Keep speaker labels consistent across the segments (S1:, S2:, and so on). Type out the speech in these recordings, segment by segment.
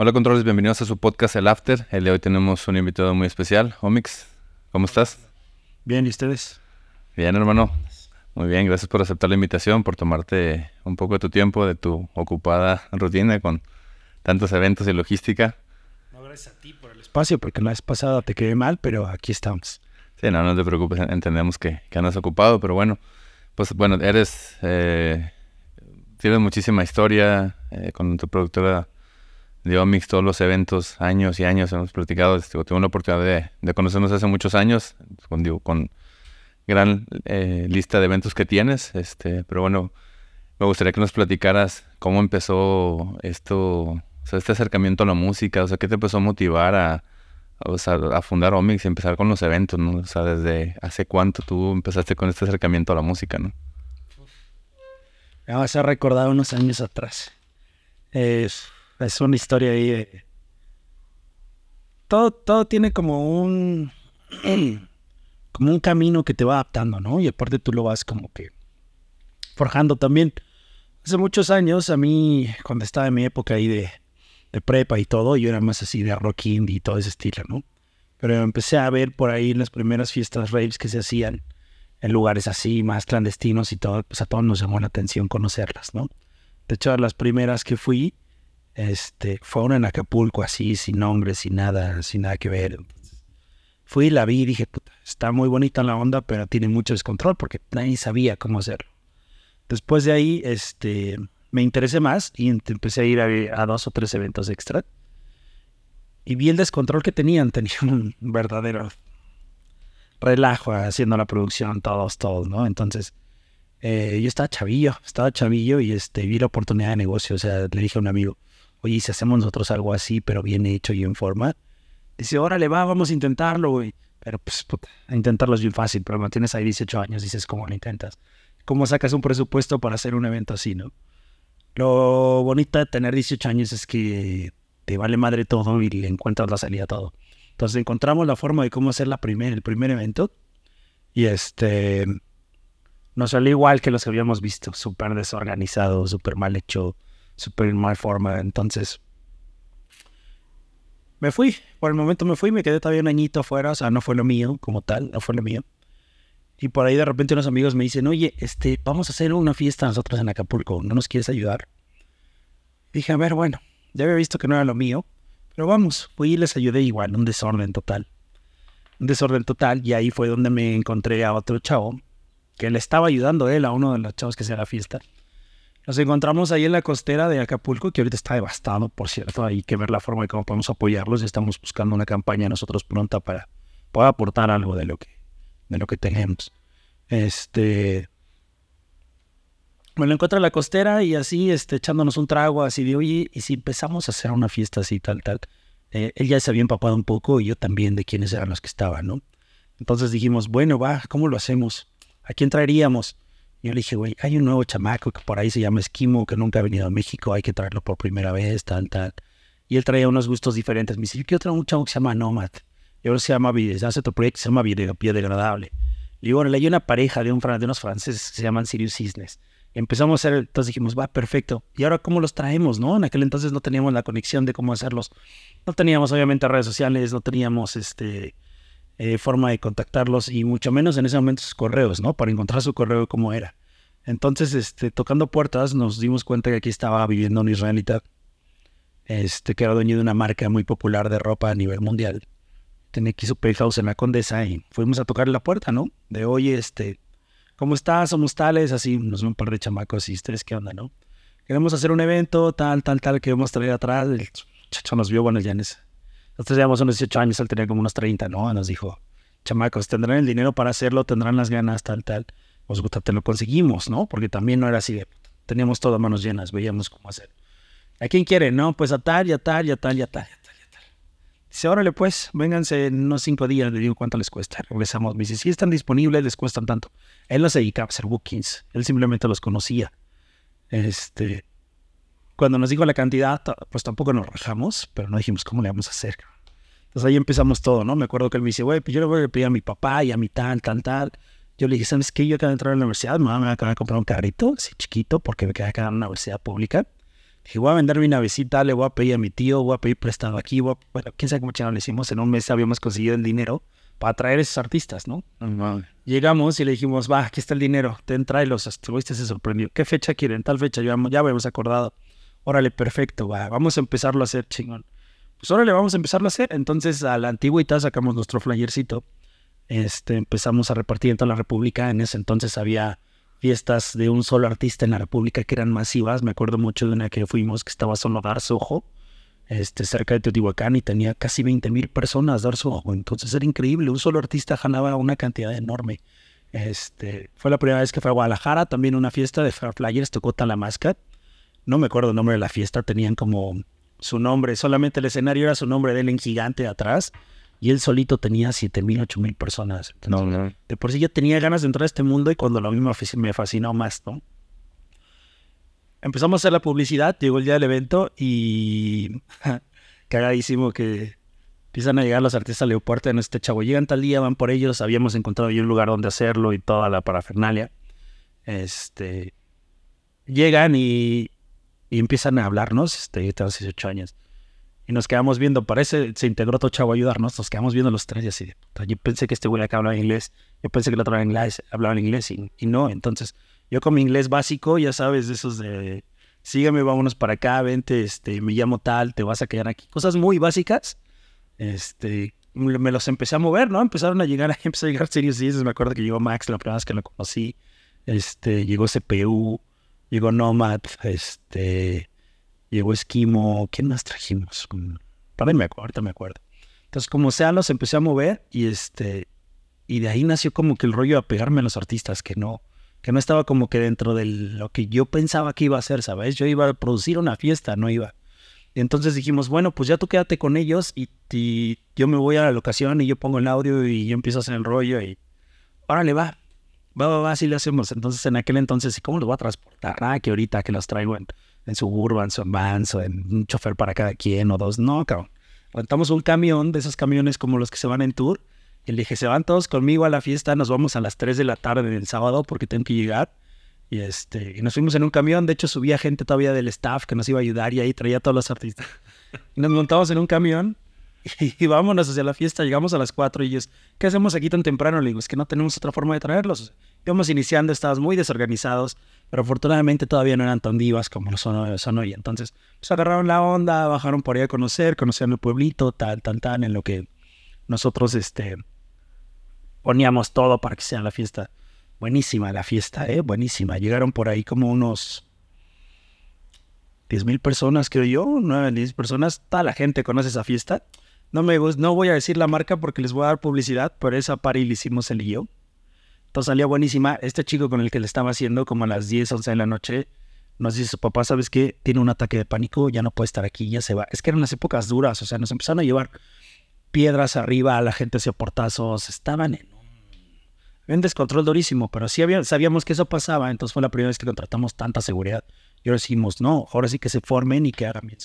S1: Hola controles, bienvenidos a su podcast El After. El de hoy tenemos un invitado muy especial, Omix. ¿Cómo estás?
S2: Bien, ¿y ustedes?
S1: Bien, hermano. Muy bien, gracias por aceptar la invitación, por tomarte un poco de tu tiempo, de tu ocupada rutina con tantos eventos y logística.
S2: No, gracias a ti por el espacio, porque la vez pasada te quedé mal, pero aquí estamos.
S1: Sí, no, no te preocupes, entendemos que, que andas ocupado, pero bueno, pues bueno, eres, eh, tienes muchísima historia eh, con tu productora de Omix, todos los eventos, años y años hemos platicado, este, tuve la oportunidad de, de, conocernos hace muchos años, con, digo, con gran eh, lista de eventos que tienes, este, pero bueno, me gustaría que nos platicaras cómo empezó esto, este acercamiento a la música, o sea, qué te empezó a motivar a, a fundar Omix y empezar con los eventos, ¿no? O sea, desde hace cuánto tú empezaste con este acercamiento a la música, ¿no?
S2: Me vas a recordar unos años atrás. Es, es una historia ahí de... Todo, todo tiene como un... como un camino que te va adaptando, ¿no? Y aparte tú lo vas como que forjando también. Hace muchos años, a mí, cuando estaba en mi época ahí de, de prepa y todo, yo era más así de rock indie y todo ese estilo, ¿no? Pero empecé a ver por ahí las primeras fiestas raves que se hacían en lugares así, más clandestinos y todo, pues a todos nos llamó la atención conocerlas, ¿no? De hecho, las primeras que fui, este, fueron en Acapulco, así, sin nombre, sin nada, sin nada que ver. Fui, la vi y dije, puta, está muy bonita la onda, pero tiene mucho descontrol porque nadie sabía cómo hacerlo. Después de ahí, este, me interesé más y empecé a ir a, dos o tres eventos extra. Y vi el descontrol que tenían, tenían un verdadero relajo haciendo la producción, todos, todos, ¿no? Entonces, eh, yo estaba chavillo, estaba chavillo y este, vi la oportunidad de negocio. O sea, le dije a un amigo, oye, si hacemos nosotros algo así, pero bien hecho y en forma, Dice, órale, va, vamos a intentarlo, güey. Pero pues, puta, intentarlo es bien fácil, pero cuando tienes ahí 18 años, dices, ¿cómo lo intentas? ¿Cómo sacas un presupuesto para hacer un evento así, no? Lo bonito de tener 18 años es que te vale madre todo y le encuentras la salida a todo. Entonces encontramos la forma de cómo hacer la primer, el primer evento y este nos salió igual que los que habíamos visto, súper desorganizado, súper mal hecho, súper mal forma. Entonces me fui, por el momento me fui, me quedé todavía un añito afuera, o sea, no fue lo mío como tal, no fue lo mío. Y por ahí de repente unos amigos me dicen, oye, este, vamos a hacer una fiesta nosotros en Acapulco, ¿no nos quieres ayudar? dije, a ver, bueno, ya había visto que no era lo mío, pero vamos, fui y les ayudé igual, un desorden total. Un desorden total, y ahí fue donde me encontré a otro chavo, que le estaba ayudando él a uno de los chavos que hacía la fiesta. Nos encontramos ahí en la costera de Acapulco, que ahorita está devastado, por cierto. Hay que ver la forma de cómo podemos apoyarlos. Estamos buscando una campaña nosotros pronta para poder aportar algo de lo que, de lo que tenemos. Este. Me lo encuentro en la costera y así, este, echándonos un trago, así de, oye, y si empezamos a hacer una fiesta así, tal, tal. Eh, él ya se había empapado un poco y yo también de quiénes eran los que estaban, ¿no? Entonces dijimos, bueno, va, ¿cómo lo hacemos? ¿A quién traeríamos? Yo le dije, güey, hay un nuevo chamaco que por ahí se llama Esquimo, que nunca ha venido a México, hay que traerlo por primera vez, tal, tal. Y él traía unos gustos diferentes. Me dice, yo quiero traer un chavo que se llama Nomad. Y ahora se llama, hace otro proyecto que se llama Biodegradable. Y digo, bueno, le una pareja de, de unos franceses que se llaman Sirius Cisnes. Empezamos a hacer, entonces dijimos, va, perfecto. ¿Y ahora cómo los traemos, no? En aquel entonces no teníamos la conexión de cómo hacerlos. No teníamos, obviamente, redes sociales, no teníamos, este, eh, forma de contactarlos y mucho menos en ese momento sus correos, ¿no? Para encontrar su correo como era. Entonces, este, tocando puertas, nos dimos cuenta que aquí estaba viviendo un israelita, este, que era dueño de una marca muy popular de ropa a nivel mundial. Tenía aquí su penthouse en la Condesa y fuimos a tocarle la puerta, ¿no? De, oye, este, ¿cómo estás? Somos tales, así, nos ven un par de chamacos y ustedes, ¿qué onda, no? Queremos hacer un evento, tal, tal, tal, que vamos a traer atrás. El chacho nos vio, bueno, ya en nosotros llevamos unos 18 años, él tenía como unos 30, ¿no? Nos dijo, chamacos, tendrán el dinero para hacerlo, tendrán las ganas, tal, tal. Pues gusta, te lo conseguimos, ¿no? Porque también no era así de, teníamos todas manos llenas, veíamos cómo hacer. ¿A quién quiere? No, pues a tal, y a tal, y a tal, y a tal, tal, y tal. Dice, órale pues, vénganse en unos cinco días, le digo cuánto les cuesta. Regresamos, me dice, si están disponibles, les cuestan tanto. Él no se dedicaba a hacer bookings, él simplemente los conocía. Este, cuando nos dijo la cantidad, pues tampoco nos rajamos, pero no dijimos cómo le vamos a hacer. Entonces ahí empezamos todo, ¿no? Me acuerdo que él me dice, güey, pues yo le voy a pedir a mi papá y a mi tal, tal, tal. Yo le dije, ¿sabes qué? Yo acabo de entrar a la universidad, me voy a comprar un carrito así chiquito porque me queda acá en una universidad pública. Dije, voy a vender mi navecita, le voy a pedir a mi tío, voy a pedir prestado aquí, voy a- bueno, quién sabe cómo chingado le hicimos. En un mes habíamos conseguido el dinero para traer esos artistas, ¿no? Llegamos y le dijimos, va, aquí está el dinero, ten, tráelos. Este se sorprendió. ¿Qué fecha quieren? Tal fecha, ya, ya habíamos acordado. Órale, perfecto, va, vamos a empezarlo a hacer, chingón. Pues órale, vamos a empezarlo a hacer. Entonces, a la antigüita sacamos nuestro flyercito. Este, empezamos a repartir en toda la República. En ese entonces había fiestas de un solo artista en la República que eran masivas. Me acuerdo mucho de una que fuimos que estaba solo Darzo Ojo, este, cerca de Teotihuacán y tenía casi 20 mil personas Darzo Ojo. Entonces era increíble. Un solo artista ganaba una cantidad enorme. Este, fue la primera vez que fue a Guadalajara, también una fiesta de Flyers, tocó Talamasca. No me acuerdo el nombre de la fiesta, tenían como su nombre, solamente el escenario era su nombre de él en gigante atrás y él solito tenía 7 mil, 8 mil personas.
S1: No,
S2: Entonces,
S1: no.
S2: De por sí ya tenía ganas de entrar a este mundo y cuando lo fasc- me fascinó más, ¿no? Empezamos a hacer la publicidad, llegó el día del evento y cagadísimo que empiezan a llegar los artistas al aeropuerto en este chavo. Llegan tal día, van por ellos, habíamos encontrado ya un lugar donde hacerlo y toda la parafernalia. Este, llegan y, y empiezan a hablarnos, este, yo tengo 18 años. Y nos quedamos viendo, parece, se integró otro chavo a ayudarnos, nos quedamos viendo los tres y así. Yo pensé que este güey acá hablaba inglés, yo pensé que el otro hablaba inglés, hablaba inglés y, y no. Entonces, yo con mi inglés básico, ya sabes, de esos de, sígueme, vámonos para acá, vente, este, me llamo tal, te vas a quedar aquí. Cosas muy básicas, este, me los empecé a mover, ¿no? Empezaron a llegar, empezó a llegar Sirius Dices, me acuerdo que llegó Max la primera vez que lo conocí, este, llegó CPU, llegó Nomad, este, llegó Esquimo, ¿quién más trajimos? Para ahorita me acuerdo. Entonces, como sea, los empecé a mover y este, y de ahí nació como que el rollo a pegarme a los artistas, que no, que no estaba como que dentro de lo que yo pensaba que iba a hacer, ¿sabes? Yo iba a producir una fiesta, no iba. Y entonces dijimos, bueno, pues ya tú quédate con ellos y, y yo me voy a la locación y yo pongo el audio y yo empiezo a hacer el rollo y órale, va, va, va, va, así lo hacemos. Entonces en aquel entonces, ¿y cómo los voy a transportar? Ah, que ahorita que los traigo en, en Suburban, o en Vans, o en un chofer para cada quien o dos. No, cabrón. Rentamos un camión de esos camiones como los que se van en tour. Y le dije, se van todos conmigo a la fiesta, nos vamos a las 3 de la tarde del sábado porque tengo que llegar. Y este, y nos fuimos en un camión, de hecho subía gente todavía del staff que nos iba a ayudar y ahí traía a todos los artistas. Y nos montamos en un camión y, vámonos hacia la fiesta, llegamos a las 4 y ellos, ¿qué hacemos aquí tan temprano? Le digo, es que no tenemos otra forma de traerlos. Íbamos iniciando, estábamos muy desorganizados, pero afortunadamente todavía no eran tan divas como lo son, hoy. Entonces, pues agarraron la onda, bajaron por ahí a conocer, conocieron el pueblito, tal, tal, tal, en lo que nosotros, este, poníamos todo para que sea la fiesta. Buenísima la fiesta, ¿eh? Buenísima. Llegaron por ahí como unos 10 mil personas, creo yo, 9, 10 personas. Toda la gente conoce esa fiesta. No me no voy a decir la marca porque les voy a dar publicidad, pero esa party la hicimos él y yo. Salía buenísima. Este chico con el que le estaba haciendo como a las 10, 11 de la noche, nos dice su papá, ¿sabes qué? Tiene un ataque de pánico, ya no puede estar aquí, ya se va. Es que eran las épocas duras, o sea, nos empezaron a llevar piedras arriba, la gente hacía portazos, estaban en un, descontrol durísimo, pero sí había, sabíamos que eso pasaba, entonces fue la primera vez que contratamos tanta seguridad. Y ahora decimos, no, ahora sí que se formen y que hagan bien.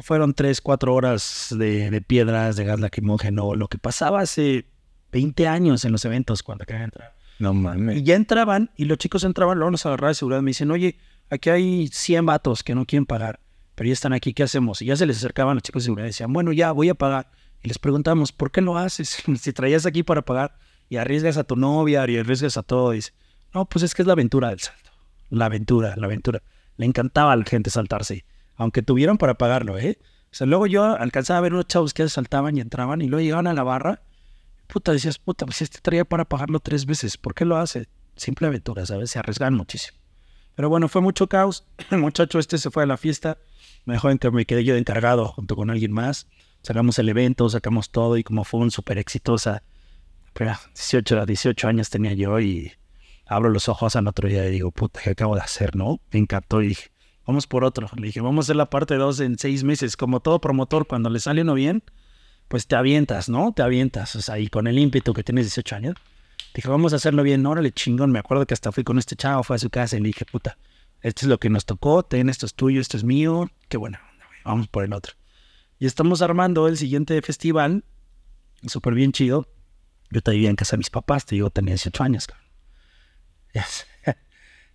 S2: Fueron tres, cuatro horas de, de piedras, de gas lacrimógeno, lo que pasaba hace 20 años en los eventos cuando querían entrar.
S1: No mames.
S2: Y ya entraban, y los chicos entraban, luego nos agarraban de seguridad, me dicen, oye, aquí hay 100 vatos que no quieren pagar, pero ya están aquí, ¿qué hacemos? Y ya se les acercaban los chicos de seguridad y decían, bueno, ya, voy a pagar. Y les preguntamos, ¿por qué lo haces? si traías aquí para pagar y arriesgas a tu novia y arriesgas a todo, dice, no, pues es que es la aventura del salto. La aventura, la aventura. Le encantaba a la gente saltarse, aunque tuvieron para pagarlo, ¿eh? O sea, luego yo alcanzaba a ver unos chavos que saltaban y entraban y luego llegaban a la barra. Puta, decías, puta, pues este traía para pagarlo tres veces. ¿Por qué lo hace? Simple aventura, ¿sabes? Se arriesgan muchísimo. Pero bueno, fue mucho caos. El muchacho este se fue a la fiesta. Me dejó en me quedé yo de encargado junto con alguien más. Sacamos el evento, sacamos todo y como fue un súper exitosa. Pero 18, 18 años tenía yo y abro los ojos al otro día y digo, puta, ¿qué acabo de hacer, no? Me encantó y dije, vamos por otro. Le dije, vamos a hacer la parte 2 en seis meses. Como todo promotor, cuando le sale uno bien, pues te avientas, ¿no? Te avientas. O sea, y con el ímpetu que tienes 18 años. Dije, vamos a hacerlo bien. Órale, chingón. Me acuerdo que hasta fui con este chavo, fue a su casa y le dije, puta, esto es lo que nos tocó. Ten, esto es tuyo, esto es mío. Qué bueno. Vamos por el otro. Y estamos armando el siguiente festival. Súper bien chido. Yo te vivía en casa de mis papás, te digo, tenía 18 años. Yes.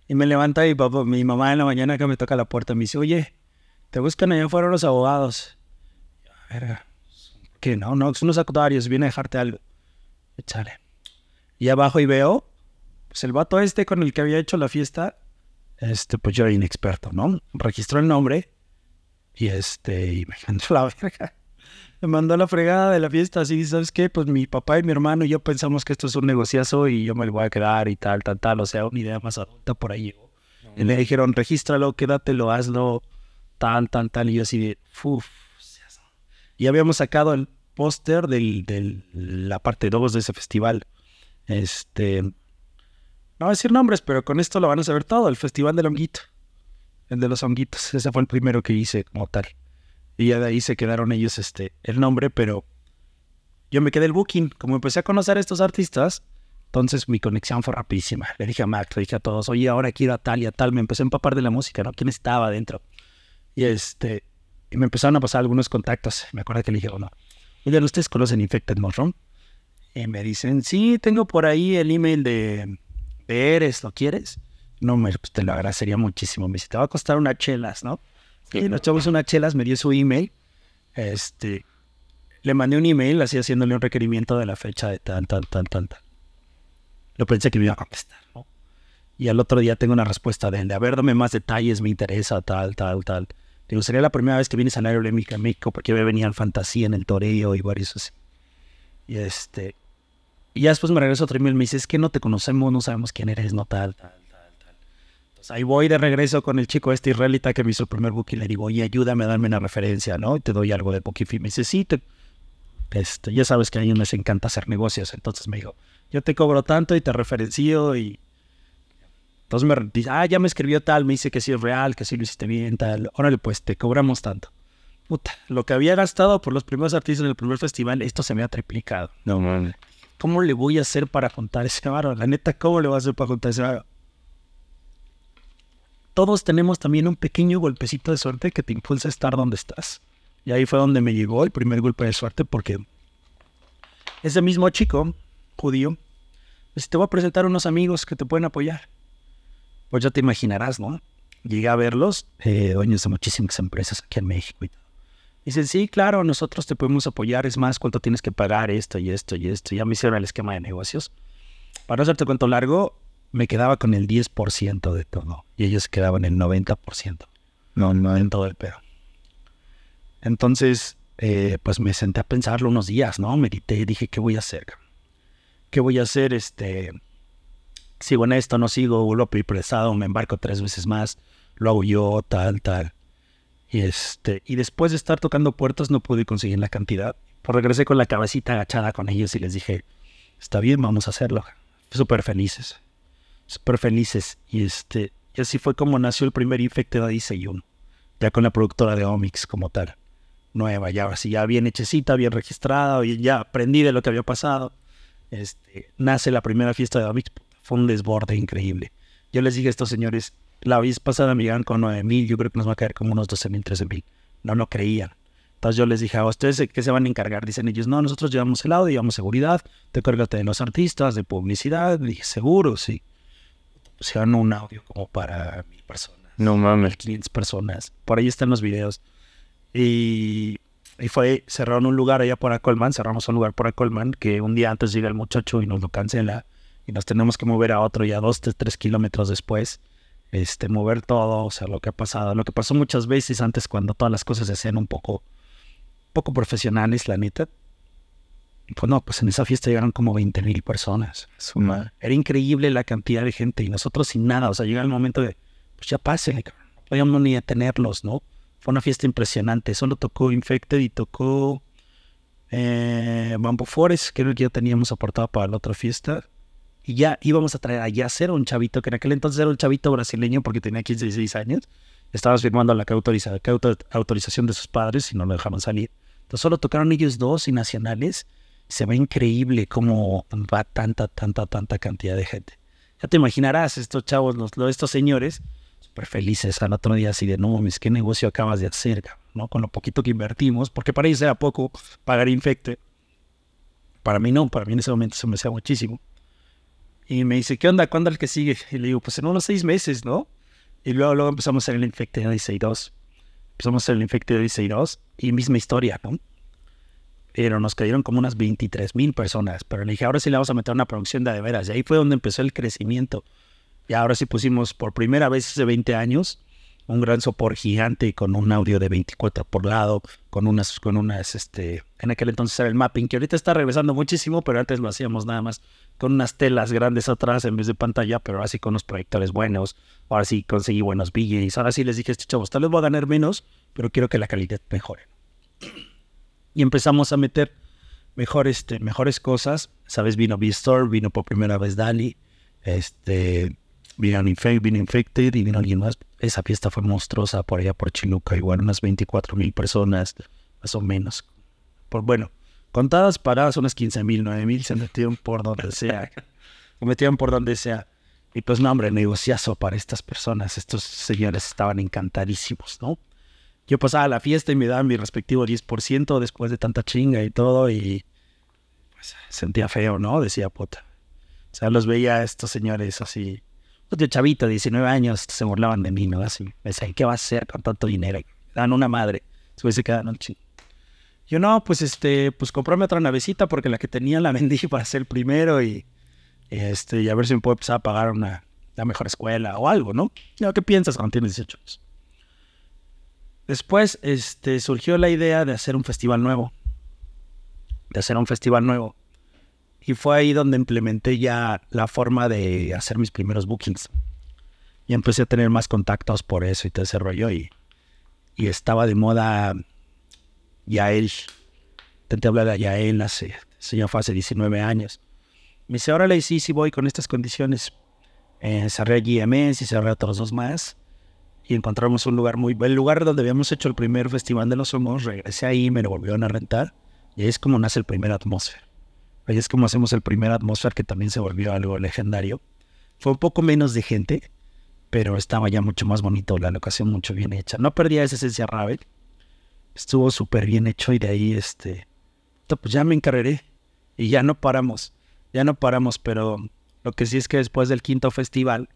S2: y me levanta mi papá, mi mamá en la mañana que me toca la puerta, me dice, oye, te buscan allá fueron los abogados. Verga. No, no, son unos actuarios, viene a dejarte algo. Échale. Y abajo y veo, pues el vato este con el que había hecho la fiesta, este, pues yo era inexperto, ¿no? Registró el nombre y este, y me mandó la verga. Me mandó la fregada de la fiesta, así, ¿sabes qué? Pues mi papá y mi hermano y yo pensamos que esto es un negociazo y yo me lo voy a quedar y tal, tal, tal. O sea, una idea más adulta por ahí. Y le dijeron, regístralo, quédatelo, hazlo, tal, tal, tal. Y yo así de, uff. Y habíamos sacado el póster de la parte 2 de ese festival. Este, no voy a decir nombres, pero con esto lo van a saber todo, el Festival del Honguito. El de los honguitos, ese fue el primero que hice como tal. Y ya de ahí se quedaron ellos este, el nombre, pero yo me quedé el booking. Como empecé a conocer a estos artistas, entonces mi conexión fue rapidísima. Le dije a Max, le dije a todos, oye, ahora quiero a tal y a tal. Me empecé a empapar de la música, ¿no? ¿Quién estaba adentro? Y este, y me empezaron a pasar algunos contactos. Me acuerdo que le dije, bueno, oye, ¿ustedes conocen Infected Mushroom? Y me dicen, sí, tengo por ahí el email de, de Eres, ¿lo quieres? No, me, pues te lo agradecería muchísimo. Me dice, te va a costar unas chelas, ¿no? Y nos echamos unas chelas, me dio su email. Este, le mandé un email así haciéndole un requerimiento de la fecha de tan, tan, tan, tan, tan. Lo pensé que me iba a contestar, ¿no? Y al otro día tengo una respuesta de él, de a ver, dame más detalles, me interesa, tal, tal, tal. Digo, sería la primera vez que vienes al de México porque me venía en fantasía, en el toreo y varios así. Y este, y ya después me regreso otro email, me dice, es que no te conocemos, no sabemos quién eres, no tal, tal ahí voy de regreso con el chico este israelita que me hizo el primer booking. Le digo, oye, ayúdame a darme una referencia, ¿no? Y te doy algo de Booking Me dice, sí, este, ya sabes que a ellos les encanta hacer negocios. Entonces me dijo, yo te cobro tanto y te referencio y... Entonces me dice, ah, ya me escribió tal, me dice que sí es real, que sí lo hiciste bien, tal. Órale, pues te cobramos tanto. Puta, lo que había gastado por los primeros artistas en el primer festival, esto se me ha triplicado.
S1: No, man.
S2: ¿Cómo le voy a hacer para contar ese varo? La neta, ¿cómo le voy a hacer para contar ese varo? todos tenemos también un pequeño golpecito de suerte que te impulsa a estar donde estás. Y ahí fue donde me llegó el primer golpe de suerte porque ese mismo chico, judío, pues te voy a presentar unos amigos que te pueden apoyar. Pues ya te imaginarás, ¿no? Llegué a verlos, eh, dueños de muchísimas empresas aquí en México y todo. Dicen, sí, claro, nosotros te podemos apoyar, es más, cuánto tienes que pagar esto y esto y esto. Ya me hicieron el esquema de negocios. Para no hacerte cuento largo, me quedaba con el 10% de todo y ellos quedaban el 90%. No, no en todo el pedo. Entonces, eh, pues me senté a pensarlo unos días, ¿no? Medité y dije, ¿qué voy a hacer? ¿Qué voy a hacer? Este, sigo en esto, no sigo, lo prestado, me embarco tres veces más, lo hago yo, tal, tal. Y este, y después de estar tocando puertas no pude conseguir la cantidad. Pues regresé con la cabecita agachada con ellos y les dije, está bien, vamos a hacerlo. Súper felices súper felices. Y este, y así fue como nació el primer Infected Odyssey 1, ya con la productora de Omics como tal, nueva, ya así, ya bien hechecita, bien registrada, y ya aprendí de lo que había pasado. Este, nace la primera fiesta de Omics, fue un desborde increíble. Yo les dije a estos señores, la vez pasada me llegaron con 9 mil, yo creo que nos va a caer como unos 12 mil, 13 mil. No, no creían. Entonces yo les dije, ¿a ustedes qué se van a encargar? Dicen ellos, no, nosotros llevamos el audio, llevamos seguridad, te cárgate de los artistas, de publicidad. dije, seguro, sí pusieron un audio como para mil personas.
S1: No mames.
S2: 500 personas. Por ahí están los videos. Y, y fue, cerraron un lugar allá por Acolman, cerramos un lugar por Acolman, que un día antes llega el muchacho y nos lo cancela. Y nos tenemos que mover a otro ya dos, tres, tres kilómetros después. Este, mover todo, o sea, lo que ha pasado. Lo que pasó muchas veces antes cuando todas las cosas se hacían un poco, poco profesionales, la neta pues no, pues en esa fiesta llegaron como 20 mil personas. Era increíble la cantidad de gente y nosotros sin nada. O sea, llega el momento de, pues ya pasen, no podíamos ni detenerlos, ¿no? Fue una fiesta impresionante. Solo tocó Infected y tocó eh, Bamboo Forest, que era el que ya teníamos aportado para la otra fiesta. Y ya íbamos a traer a Yasser, un chavito, que en aquel entonces era un chavito brasileño porque tenía 15, 16 años. Estábamos firmando la autorización de sus padres y no lo dejaron salir. Entonces solo tocaron ellos dos y nacionales se ve increíble cómo va tanta, tanta, tanta cantidad de gente. Ya te imaginarás, estos chavos, los, estos señores, súper felices al otro día, así de, no mames, ¿qué negocio acabas de hacer? ¿no? Con lo poquito que invertimos, porque para ellos era poco pagar infecte. Para mí no, para mí en ese momento se me hacía muchísimo. Y me dice, ¿qué onda? ¿Cuándo el que sigue? Y le digo, pues en unos seis meses, ¿no? Y luego, luego empezamos a hacer el infecte de 16 2. Empezamos a hacer el Infected Odyssey 2 y misma historia, ¿no? Pero nos cayeron como unas 23 mil personas. Pero le dije, ahora sí le vamos a meter una producción de de veras. Y ahí fue donde empezó el crecimiento. Y ahora sí pusimos por primera vez hace 20 años un gran sopor gigante con un audio de 24 por lado, con unas, con unas, este, en aquel entonces era el mapping, que ahorita está regresando muchísimo, pero antes lo hacíamos nada más con unas telas grandes atrás en vez de pantalla, pero ahora sí con unos proyectores buenos, ahora sí conseguí buenos VJs, ahora sí les dije, este chavos, tal vez voy a ganar menos, pero quiero que la calidad mejore. Y empezamos a meter mejores, este, mejores cosas, sabes, vino V-Store, vino por primera vez Dali, este, vino, Infect, vino Infected y vino alguien más. Esa fiesta fue monstruosa por allá por Chiluca, igual unas 24 mil personas, más o menos. Por, bueno, contadas paradas unas 15 mil, 9 mil se metieron por donde sea. se metieron por donde sea. Y pues no, hombre, negociazo para estas personas. Estos señores estaban encantadísimos, ¿no? Yo pasaba la fiesta y me daban mi respectivo 10% después de tanta chinga y todo y pues sentía feo, ¿no? Decía puta. O sea, los veía a estos señores así otro chavito de 19 años se burlaban de mí, ¿no? Así, me decían, ¿qué va a hacer con tanto dinero? dan una madre. Se un chingo. Yo no, pues este, pues comprarme otra navecita porque la que tenía la vendí para ser el primero y, este, y a ver si me puedo empezar a pagar una, la mejor escuela o algo, ¿no? ¿Qué piensas cuando tienes 18 años? Después, este, surgió la idea de hacer un festival nuevo. De hacer un festival nuevo. Y fue ahí donde implementé ya la forma de hacer mis primeros bookings. Y empecé a tener más contactos por eso y todo ese rollo. Y, y estaba de moda Yael. Intenté hablar de Yael hace, señor fue hace 19 años. Me dice, órale, sí, sí voy con estas condiciones. Eh, cerré GMS y cerré otros dos más. Y encontramos un lugar muy... El lugar donde habíamos hecho el primer festival de los humos, regresé ahí, me lo volvieron a rentar. Y ahí es como nace el primer atmósfera. Ahí es como hacemos el primer atmósfera que también se volvió algo legendario. Fue un poco menos de gente, pero estaba ya mucho más bonito, la locación mucho bien hecha. No perdía esa esencia Ravel. Estuvo súper bien hecho y de ahí, este, pues ya me encarreré y ya no paramos, ya no paramos, pero lo que sí es que después del quinto festival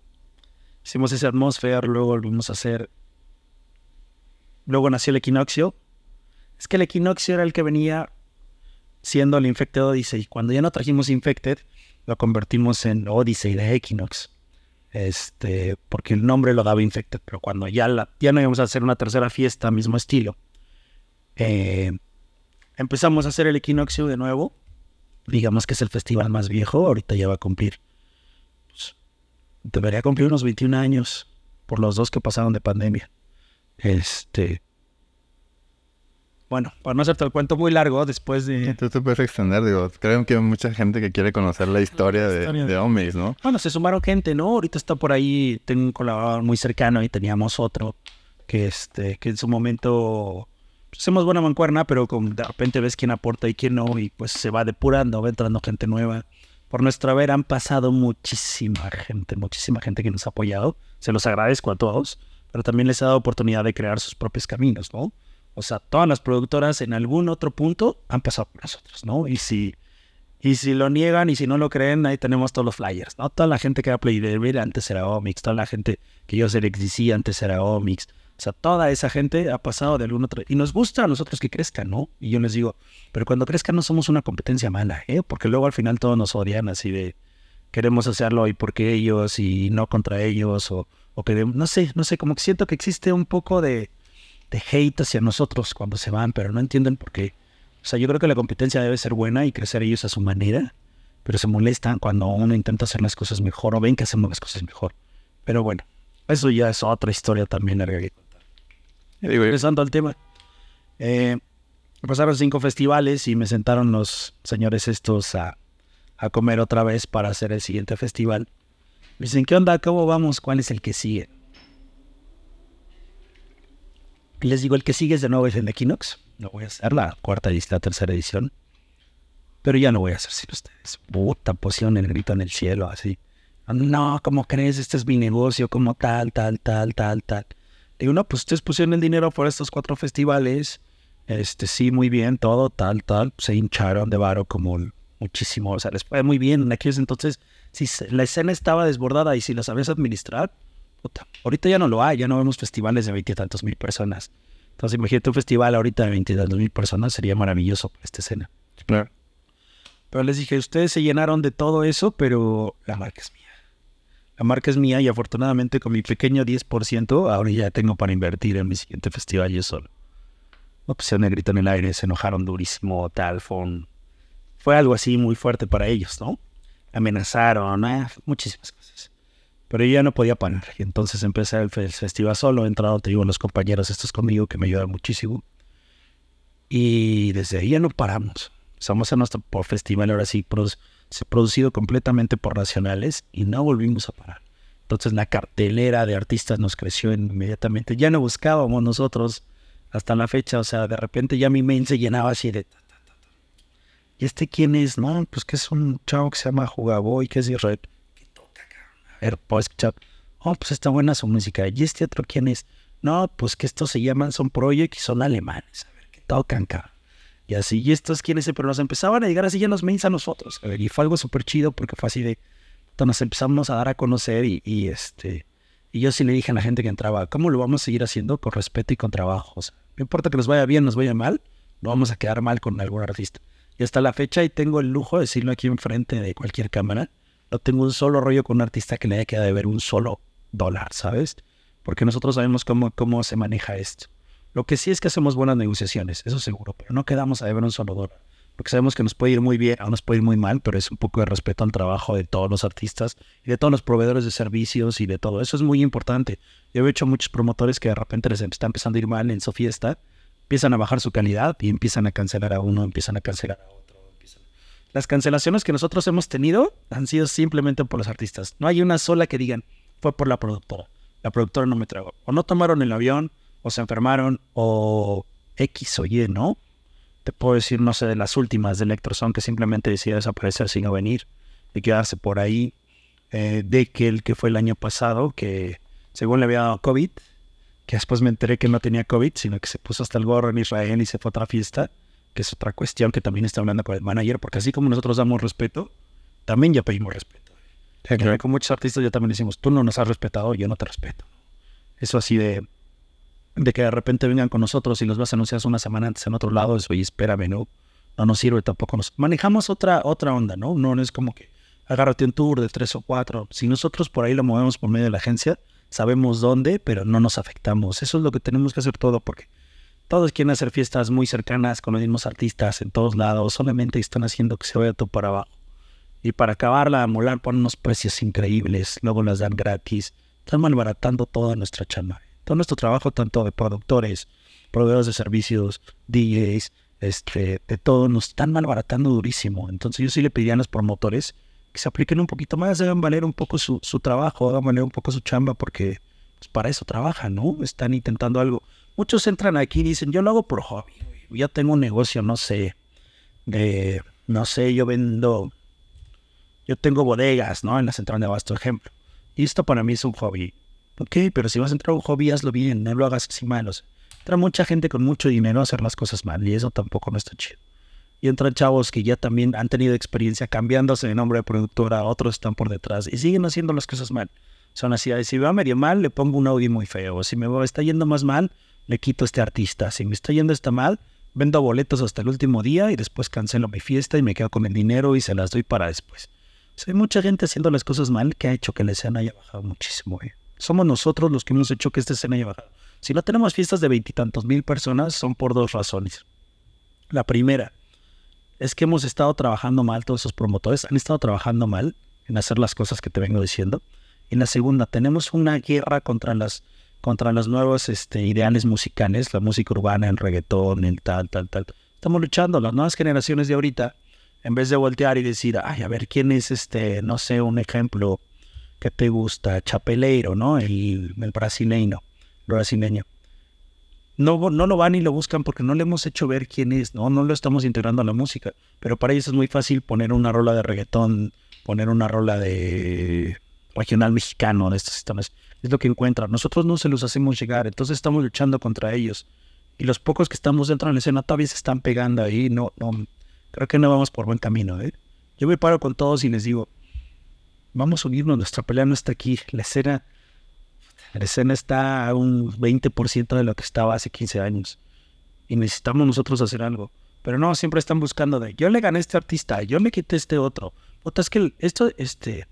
S2: hicimos ese atmósfera, luego volvimos a hacer, luego nació el equinoccio. Es que el equinoccio era el que venía siendo el Infected Odyssey. Cuando ya no trajimos Infected, lo convertimos en Odyssey de Equinox. Este, porque el nombre lo daba Infected, pero cuando ya, la, ya no íbamos a hacer una tercera fiesta, mismo estilo, eh, empezamos a hacer el Equinoccio de nuevo. Digamos que es el festival más viejo, ahorita ya va a cumplir. Pues, debería cumplir unos 21 años por los dos que pasaron de pandemia. Este, bueno, para no hacerte el cuento muy largo, después de...
S1: Tú te puedes extender, digo, creo que hay mucha gente que quiere conocer la historia, de, de ¿no?
S2: Bueno, se sumaron gente, ¿no? Ahorita está por ahí, tengo un colaborador muy cercano y teníamos otro que, este, que en su momento pues, hacemos buena mancuerna, pero con, de repente ves quién aporta y quién no, y pues se va depurando, va entrando gente nueva. Por nuestra ver han pasado muchísima gente, muchísima gente que nos ha apoyado. Se los agradezco a todos, pero también les ha dado oportunidad de crear sus propios caminos, ¿no? O sea, todas las productoras en algún otro punto han pasado por nosotros, ¿no? Y si, y si lo niegan y si no lo creen, ahí tenemos todos los flyers, ¿no? Toda la gente que era Playdevil antes era Omix, toda la gente que yo ser XDC antes era Omix. O sea, toda esa gente ha pasado de algún otro. Y nos gusta a nosotros que crezcan, ¿no? Y yo les digo, pero cuando crezcan no somos una competencia mala, ¿eh? Porque luego al final todos nos odian así de queremos hacerlo y porque ellos y no contra ellos o, o queremos, no sé, no sé, como que siento que existe un poco de de hate hacia nosotros cuando se van, pero no entienden por qué. O sea, yo creo que la competencia debe ser buena y crecer ellos a su manera, pero se molestan cuando uno intenta hacer las cosas mejor o ven que hacemos las cosas mejor. Pero bueno, eso ya es otra historia también larga que contar. Regresando al tema. Eh, pasaron cinco festivales y me sentaron los señores estos a, a comer otra vez para hacer el siguiente festival. Me dicen, ¿qué onda? ¿Cómo vamos? ¿Cuál es el que sigue? Y les digo, el que sigue es de nuevo es el Equinox. No voy a hacer la cuarta y la tercera edición. Pero ya no voy a hacer sin ustedes. Puta poción, el grito en el cielo, así. No, ¿cómo crees? Este es mi negocio, como tal, tal, tal, tal, tal. Digo, no, pues ustedes pusieron el dinero por estos cuatro festivales. Este, sí, muy bien, todo, tal, tal. Se hincharon de varo como muchísimo. O sea, les fue muy bien en aquellos entonces. Si la escena estaba desbordada y si la sabías administrar, Ahorita ya no lo hay, ya no vemos festivales de veintitantos mil personas. Entonces, imagínate un festival ahorita de 22 mil personas, sería maravilloso para esta escena.
S1: Claro.
S2: Pero les dije, ustedes se llenaron de todo eso, pero la marca es mía. La marca es mía y afortunadamente con mi pequeño 10%, ahora ya tengo para invertir en mi siguiente festival yo solo. No pusieron el grito en el aire, se enojaron durísimo, tal, fue, un- fue algo así muy fuerte para ellos, ¿no? Amenazaron, ah, muchísimas cosas. Pero ya no podía parar. Y entonces empecé el, fe- el festival solo, entraron, te digo, los compañeros estos conmigo que me ayudaron muchísimo. Y desde ahí ya no paramos. Estamos en nuestro festival ahora sí, producido completamente por nacionales y no volvimos a parar. Entonces la cartelera de artistas nos creció inmediatamente. Ya no buscábamos nosotros hasta la fecha. O sea, de repente ya mi main se llenaba así de... ¿Y este quién es? No, pues que es un chavo que se llama Jugaboy, que es Israel. ¿Qué toca, cabrón? A ver, puedo escuchar. Oh, pues está buena su música. ¿Y este otro quién es? No, pues que estos se llaman Son Project y son alemanes. A ver, ¿qué tocan, cabrón? Y así, y estos quiénes, pero nos empezaban a llegar así ya los mains a nosotros. A ver, y fue algo súper chido porque fue así de, nos empezamos a dar a conocer y, y, este, y yo sí le dije a la gente que entraba, ¿cómo lo vamos a seguir haciendo? Con respeto y con trabajo. O sea, no importa que nos vaya bien, nos vaya mal, no vamos a quedar mal con algún artista. Y hasta la fecha, y tengo el lujo de decirlo aquí enfrente de cualquier cámara, no tengo un solo rollo con un artista que le haya quedado de ver un solo dólar, ¿sabes? Porque nosotros sabemos cómo, cómo se maneja esto. Lo que sí es que hacemos buenas negociaciones, eso seguro, pero no quedamos a deber un solo dólar. Porque sabemos que nos puede ir muy bien o nos puede ir muy mal, pero es un poco de respeto al trabajo de todos los artistas y de todos los proveedores de servicios y de todo. Eso es muy importante. Yo he hecho muchos promotores que de repente les está empezando a ir mal en su fiesta, empiezan a bajar su calidad y empiezan a cancelar a uno, empiezan a cancelar a otro. Las cancelaciones que nosotros hemos tenido han sido simplemente por los artistas. No hay una sola que digan, fue por la productora. La productora no me tragó. O no tomaron el avión, o se enfermaron, o X o Y, ¿no? Te puedo decir, no sé, de las últimas de Electroson que simplemente decidió desaparecer sin venir y quedarse por ahí. Eh, de que el que fue el año pasado, que según le había dado COVID, que después me enteré que no tenía COVID, sino que se puso hasta el gorro en Israel y se fue a otra fiesta, que es otra cuestión que también está hablando con el manager, porque así como nosotros damos respeto, también ya pedimos respeto.
S1: Sí,
S2: Ya
S1: claro.
S2: Con muchos artistas ya también decimos, tú no nos has respetado, yo no te respeto. Eso así de, de que de repente vengan con nosotros y los vas a anunciar una semana antes en otro lado, eso, oye, espérame, no, no nos sirve tampoco. Nos manejamos otra, otra onda, ¿no? No no es como que agárrate un tour de tres o cuatro. Si nosotros por ahí lo movemos por medio de la agencia, sabemos dónde, pero no nos afectamos. Eso es lo que tenemos que hacer todo porque todos quieren hacer fiestas muy cercanas con los mismos artistas en todos lados, solamente están haciendo que se vaya todo para abajo. Y para acabarla, molar ponen unos precios increíbles, luego las dan gratis. Están malbaratando toda nuestra chamba. Todo nuestro trabajo, tanto de productores, proveedores de servicios, DJs, este, de todo, nos están malbaratando durísimo. Entonces yo sí le pediría a los promotores que se apliquen un poquito más, hagan valer un poco su, su trabajo, hagan valer un poco su chamba, porque pues, para eso trabajan, ¿no? Están intentando algo. Muchos entran aquí y dicen, yo lo hago por hobby, ya tengo un negocio, no sé, de, no sé, yo vendo, yo tengo bodegas, ¿no? En la central de abasto, ejemplo. Y esto para mí es un hobby. Ok, pero si vas a entrar a un hobby, hazlo bien, no lo hagas así mal. o sea, entra mucha gente con mucho dinero a hacer las cosas mal y eso tampoco no está chido. Y entran chavos que ya también han tenido experiencia cambiándose de nombre de productora, otros están por detrás y siguen haciendo las cosas mal. Son así, si me va medio mal, le pongo un audio muy feo. Si me va, está yendo más mal, le quito a este artista. Si me está yendo está mal, vendo boletos hasta el último día y después cancelo mi fiesta y me quedo con el dinero y se las doy para después. Hay mucha gente haciendo las cosas mal que ha hecho que la escena haya bajado muchísimo. eh. Somos nosotros los que hemos hecho que esta escena haya bajado. Si no tenemos fiestas de veintitantos mil personas, son por dos razones. La primera es que hemos estado trabajando mal, todos esos promotores han estado trabajando mal en hacer las cosas que te vengo diciendo. Y la segunda, tenemos una guerra contra las contra los nuevos este, ideales musicales, la música urbana, el reggaetón, el tal, tal, tal. Estamos luchando, las nuevas generaciones de ahorita, en vez de voltear y decir, ay, a ver, ¿quién es este, no sé, un ejemplo que te gusta? Chapeleiro, ¿no? El, el brasileño, brasileño. No, no lo van y lo buscan porque no le hemos hecho ver quién es, ¿no? No lo estamos integrando a la música. Pero para ellos es muy fácil poner una rola de reggaetón, poner una rola de regional mexicano, de estos sistemas. Es lo que encuentran. Nosotros no se los hacemos llegar, entonces estamos luchando contra ellos. Y los pocos que estamos dentro de la escena todavía se están pegando ahí. No, no, creo que no vamos por buen camino, ¿eh? Yo me paro con todos y les digo, vamos a unirnos, nuestra pelea no está aquí. La escena La escena está a un 20% de lo que estaba hace 15 años. Y necesitamos nosotros hacer algo. Pero no, siempre están buscando de, yo le gané a este artista, yo le quité a este otro. Puta, es que esto, este,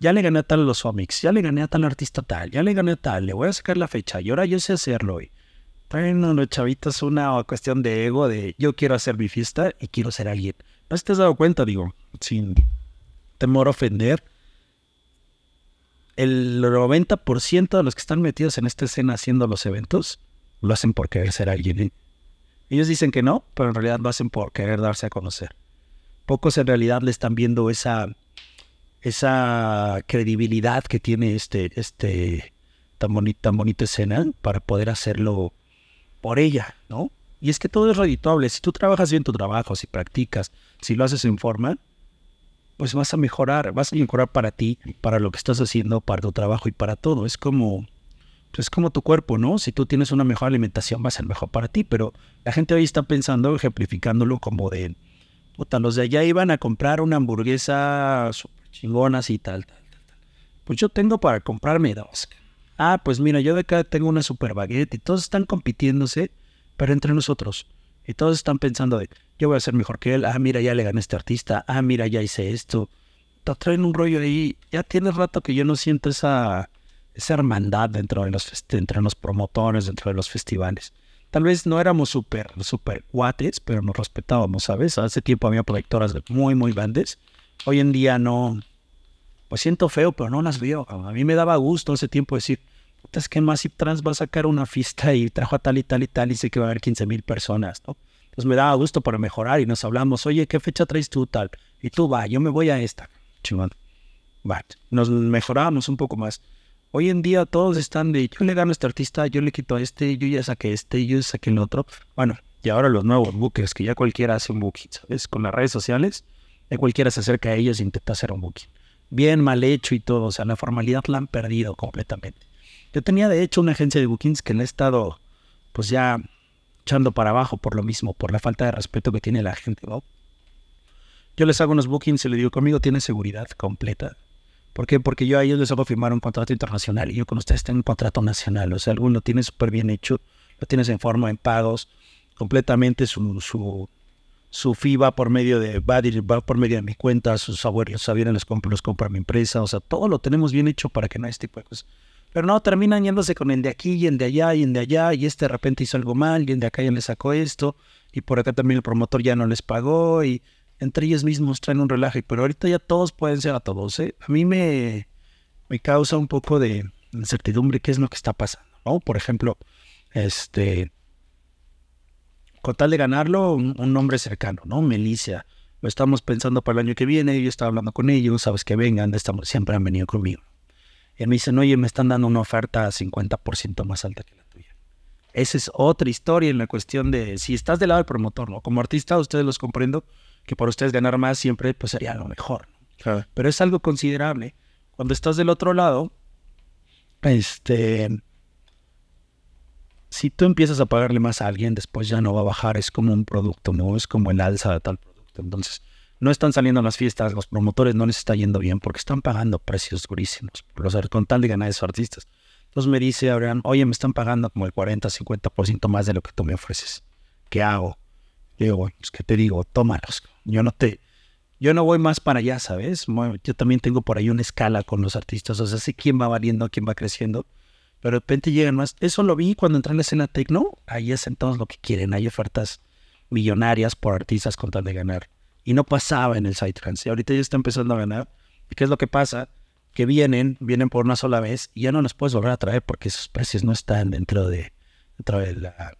S2: ya le gané a tal los Omics, ya le gané a tal artista tal, ya le gané a tal, le voy a sacar la fecha y ahora yo sé hacerlo. Y a los chavitos una cuestión de ego, de yo quiero hacer mi fiesta y quiero ser alguien. No te has dado cuenta, digo, sin temor a ofender, el 90% de los que están metidos en esta escena haciendo los eventos lo hacen por querer ser alguien. ¿eh? Ellos dicen que no, pero en realidad lo hacen por querer darse a conocer. Pocos en realidad le están viendo esa, esa credibilidad que tiene este, este tan, bonita, tan bonita escena para poder hacerlo por ella, ¿no? Y es que todo es redituable. Si tú trabajas bien tu trabajo, si practicas, si lo haces en forma, pues vas a mejorar, vas a mejorar para ti, para lo que estás haciendo, para tu trabajo y para todo. Es como, pues es como tu cuerpo, ¿no? Si tú tienes una mejor alimentación, va a ser mejor para ti, pero la gente hoy está pensando, ejemplificándolo como de, puta, los de allá iban a comprar una hamburguesa super chingona y tal, tal, tal, tal. Pues yo tengo para comprarme dos. Ah, pues mira, yo de acá tengo una super baguette y todos están compitiéndose, pero entre nosotros. Y todos están pensando de, yo voy a ser mejor que él. Ah, mira, ya le gané a este artista. Ah, mira, ya hice esto. Te traen un rollo ahí. Ya tiene rato que yo no siento esa, esa hermandad dentro de los, entre los promotores, dentro de los festivales. Tal vez no éramos súper, súper guates, pero nos respetábamos, ¿sabes? Hace tiempo había proyectoras muy, muy grandes. Hoy en día no. Pues siento feo, pero no las veo. A mí me daba gusto ese tiempo decir, es que Massive Trans va a sacar una fiesta y trajo a tal y tal y tal y sé que va a haber 15 mil personas, ¿no? Pues me daba gusto para mejorar y nos hablamos, oye, ¿qué fecha traes tú tal? Y tú va, yo me voy a esta. Chingón. Va, nos mejorábamos un poco más. Hoy en día todos están de, yo le gano a este artista, yo le quito a este, yo ya saqué este, yo saqué el otro. Bueno, y ahora los nuevos bookers, que ya cualquiera hace un booking, ¿sabes? Con las redes sociales, ya cualquiera se acerca a ellos e intenta hacer un booking. Bien mal hecho y todo, o sea, la formalidad la han perdido completamente. Yo tenía de hecho una agencia de bookings que le he estado pues ya echando para abajo por lo mismo, por la falta de respeto que tiene la gente, Yo les hago unos bookings y le digo, conmigo tiene seguridad completa. ¿Por qué? Porque yo a ellos les hago firmar un contrato internacional y yo con ustedes tengo un contrato nacional. O sea, alguno lo tiene súper bien hecho, lo tienes en forma, en pagos, completamente su, su, su FIBA por medio de, va, va por medio de mi cuenta, sus abuelos aviones los compra, los compra mi empresa. O sea, todo lo tenemos bien hecho para que no haya este tipo. Pero no, terminan yéndose con el de aquí y el de allá y el de allá, y este de repente hizo algo mal, y el de acá ya le sacó esto, y por acá también el promotor ya no les pagó, y entre ellos mismos traen un relaje. Pero ahorita ya todos pueden ser a todos. ¿eh? A mí me, me causa un poco de incertidumbre qué es lo que está pasando. ¿no? Por ejemplo, este, con tal de ganarlo, un, un nombre cercano, ¿no? Melicia. Lo estamos pensando para el año que viene, yo estaba hablando con ellos, sabes que vengan, estamos, siempre han venido conmigo. Y me dicen, oye, me están dando una oferta 50% más alta que la tuya. Esa es otra historia en la cuestión de si estás del lado del promotor, ¿no? Como artista, ustedes los comprendo que por ustedes ganar más siempre pues, sería lo mejor. Pero es algo considerable. Cuando estás del otro lado, este, si tú empiezas a pagarle más a alguien, después ya no va a bajar. Es como un producto, ¿no? Es como el alza de tal producto. Entonces, no están saliendo las fiestas, los promotores no les está yendo bien porque están pagando precios durísimos los, con tal de ganar a esos artistas. Entonces me dice Abraham, oye, me están pagando como el 40, 50% más de lo que tú me ofreces. ¿Qué hago? Le digo, pues, ¿qué te digo? Tómalos. Yo no te... Yo no voy más para allá, ¿sabes? Yo también tengo por ahí una escala con los artistas. O sea, sé quién va valiendo, quién va creciendo. Pero de repente llegan más. Eso lo vi cuando entré en la escena tecno. Ahí hacen todos lo que quieren. Hay ofertas millonarias por artistas con tal de ganar y no pasaba en el Psytrance. Y ahorita ya está empezando a ganar. ¿Y qué es lo que pasa? Que vienen, vienen por una sola vez y ya no nos puedes volver a traer porque esos precios no están dentro de, dentro de la,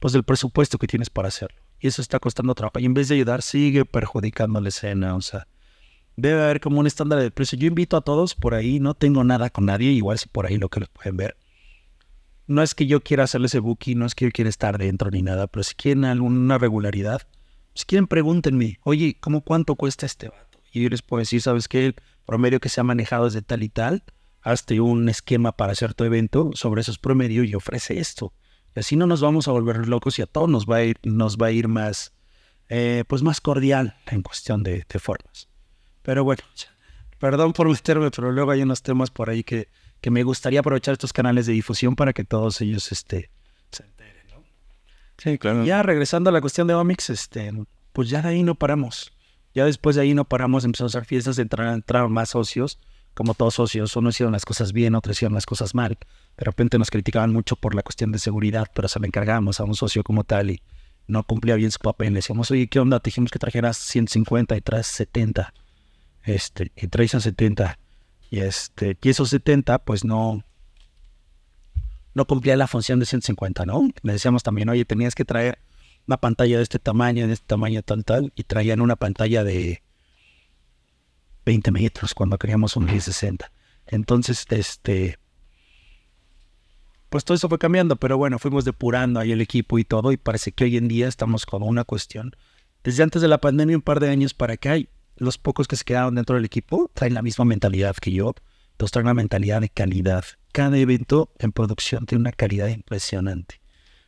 S2: pues del presupuesto que tienes para hacerlo. Y eso está costando trabajo. Y en vez de ayudar, sigue perjudicando la escena. O sea, debe haber como un estándar de precio. Yo invito a todos por ahí, no tengo nada con nadie, igual si por ahí lo que los pueden ver. No es que yo quiera hacerle ese booking, no es que yo quiera estar dentro ni nada, pero si quieren alguna regularidad, si quieren, pregúntenme, oye, ¿cómo cuánto cuesta este vato? Y yo les puedo decir, ¿sabes qué? El promedio que se ha manejado es de tal y tal. Hazte un esquema para hacer tu evento sobre esos promedios y ofrece esto. Y así no nos vamos a volver locos y a todos nos va a ir, nos va a ir más, eh, pues más cordial en cuestión de, formas. Pero bueno, perdón por meterme, pero luego hay unos temas por ahí que, que me gustaría aprovechar estos canales de difusión para que todos ellos este, se enteren, ¿no?
S1: Sí, claro.
S2: Ya regresando a la cuestión de Omix, este, pues ya de ahí no paramos. Ya después de ahí no paramos, empezamos a hacer fiestas, entraron, entraron más socios, como todos socios, unos hicieron las cosas bien, otros hicieron las cosas mal. De repente nos criticaban mucho por la cuestión de seguridad, pero se le encargábamos a un socio como tal y no cumplía bien su papel. Le decíamos, oye, ¿qué onda? Te dijimos que trajeras 150 y traes 70. Este, y traes a 70. Y este, y esos 70, pues no, no cumplía la función de 150, ¿no? Le decíamos también, oye, tenías que traer una pantalla de este tamaño, de este tamaño, tal, tal, y traían una pantalla de 20 metros cuando queríamos un 1060. Entonces, este, pues todo eso fue cambiando, pero bueno, fuimos depurando ahí el equipo y todo, y parece que hoy en día estamos con una cuestión. Desde antes de la pandemia, un par de años para acá, los pocos que se quedaron dentro del equipo traen la misma mentalidad que yo, todos traen una mentalidad de calidad. Cada evento en producción tiene una calidad impresionante.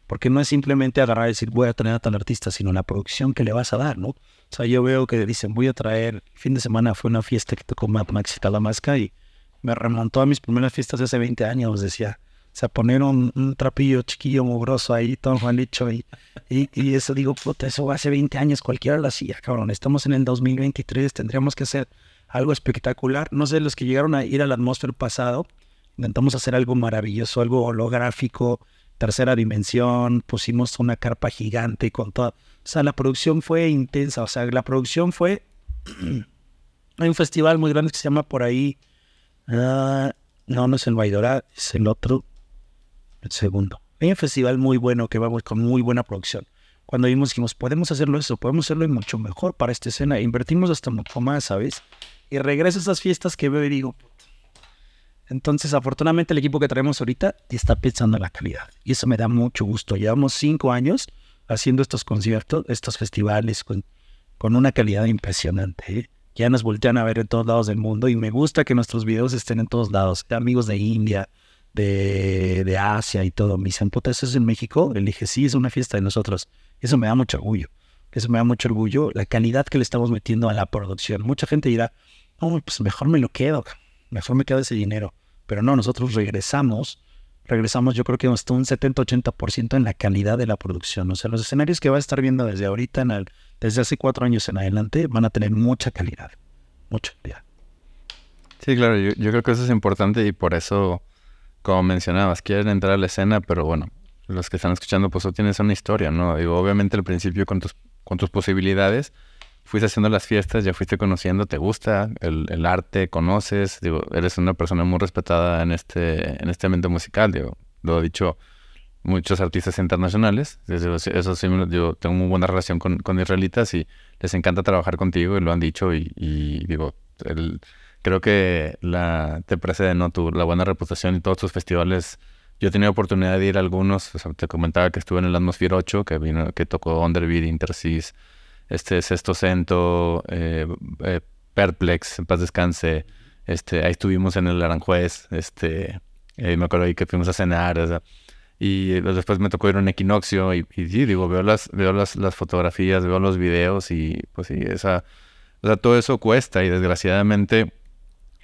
S2: Porque no es simplemente agarrar y decir voy a traer a tal artista, sino la producción que le vas a dar, ¿no? O sea, yo veo que dicen voy a traer, fin de semana fue una fiesta que tocó Mad Max y Talamasca y me remontó a mis primeras fiestas hace 20 años, decía, o sea, poner un, trapillo chiquillo mugroso ahí, todo mal hecho. Y, y, eso digo, puta, eso hace 20 años cualquiera lo hacía, cabrón. Estamos en el 2023, tendríamos que hacer algo espectacular. No sé, los que llegaron a ir al atmósfero pasado, intentamos hacer algo maravilloso, algo holográfico, tercera dimensión, pusimos una carpa gigante con todo. O sea, la producción fue intensa. O sea, la producción fue. Hay un festival muy grande que se llama por ahí. Ah, no, no es el Baidora, es el otro el segundo. Hay un festival muy bueno que vamos con muy buena producción. Cuando vimos, dijimos, podemos hacerlo eso, podemos hacerlo mucho mejor para esta escena. Invertimos hasta mucho más, ¿sabes? Y regreso a esas fiestas que veo y digo, entonces, afortunadamente, el equipo que traemos ahorita está pensando en la calidad. Y eso me da mucho gusto. Llevamos cinco años haciendo estos conciertos, estos festivales con, con una calidad impresionante. ¿eh? Ya nos voltean a ver en todos lados del mundo y me gusta que nuestros videos estén en todos lados. Amigos de India, de, Asia y todo. Me dicen, puta, ¿eso es en México? Le dije, sí, es una fiesta de nosotros. Eso me da mucho orgullo. Eso me da mucho orgullo, la calidad que le estamos metiendo a la producción. Mucha gente dirá, no, pues mejor me lo quedo, mejor me quedo ese dinero. Pero no, nosotros regresamos, regresamos yo creo que hasta un 70-80% en la calidad de la producción. O sea, los escenarios que va a estar viendo desde ahorita, desde hace cuatro años en adelante, van a tener mucha calidad. Mucha calidad.
S1: Sí, claro, yo, yo creo que eso es importante y por eso como mencionabas, quieren entrar a la escena, pero bueno, los que están escuchando, pues tú tienes una historia, ¿no? Digo, obviamente al principio con tus, con tus posibilidades, fuiste haciendo las fiestas, ya fuiste conociendo, te gusta el, arte, conoces, digo, eres una persona muy respetada en este, en este ambiente musical, digo, lo he dicho muchos artistas internacionales, eso sí, yo tengo muy buena relación con, con israelitas y les encanta trabajar contigo y lo han dicho y, y digo, el creo que la, te precede, ¿no? Tu, la buena reputación y todos tus festivales. Yo he tenido oportunidad de ir a algunos, o sea, te comentaba que estuve en el Atmosphere 8, que vino, que tocó Underbeat, Intersis, este Sexto Cento, eh, eh, Perplex, en paz descanse, este, ahí estuvimos en el Aranjuez, este, eh, me acuerdo ahí que fuimos a cenar, y después me tocó ir a un equinoccio y, y sí, digo, veo las, veo las, las fotografías, veo los videos y pues sí, esa, o sea, todo eso cuesta y desgraciadamente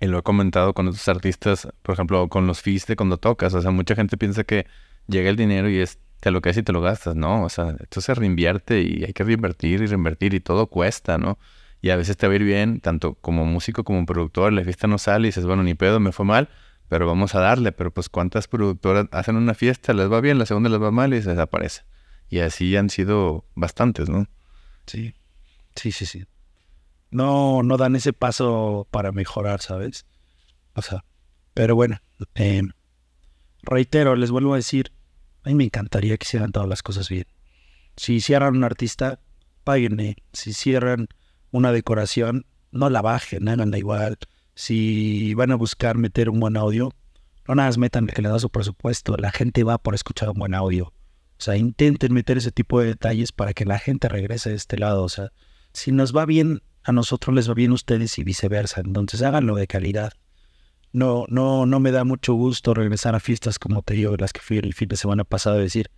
S1: y lo he comentado con otros artistas, por ejemplo, con los fees de cuando tocas. O sea, mucha gente piensa que llega el dinero y es te lo que y te lo gastas, ¿no? O sea, esto se reinvierte y hay que reinvertir y reinvertir y todo cuesta, ¿no? Y a veces te va a ir bien, tanto como músico como productor, la fiesta no sale y dices, bueno, ni pedo, me fue mal, pero vamos a darle. Pero pues cuántas productoras hacen una fiesta, les va bien, la segunda les va mal y se desaparece. Y así han sido bastantes, ¿no?
S2: Sí, sí, sí, sí no, no dan ese paso para mejorar, ¿sabes? O sea, pero bueno, eh, reitero, les vuelvo a decir, a mí me encantaría que hicieran todas las cosas bien. Si cierran un artista, páguenle. Si cierran una decoración, no la bajen, háganla igual. Si van a buscar meter un buen audio, no nada más metan que le da su presupuesto. La gente va por escuchar un buen audio. O sea, intenten meter ese tipo de detalles para que la gente regrese de este lado. O sea, si nos va bien a nosotros les va bien a ustedes y viceversa. Entonces háganlo de calidad. No, no, no me da mucho gusto regresar a fiestas como te digo, las que fui el fin de semana pasado y decir,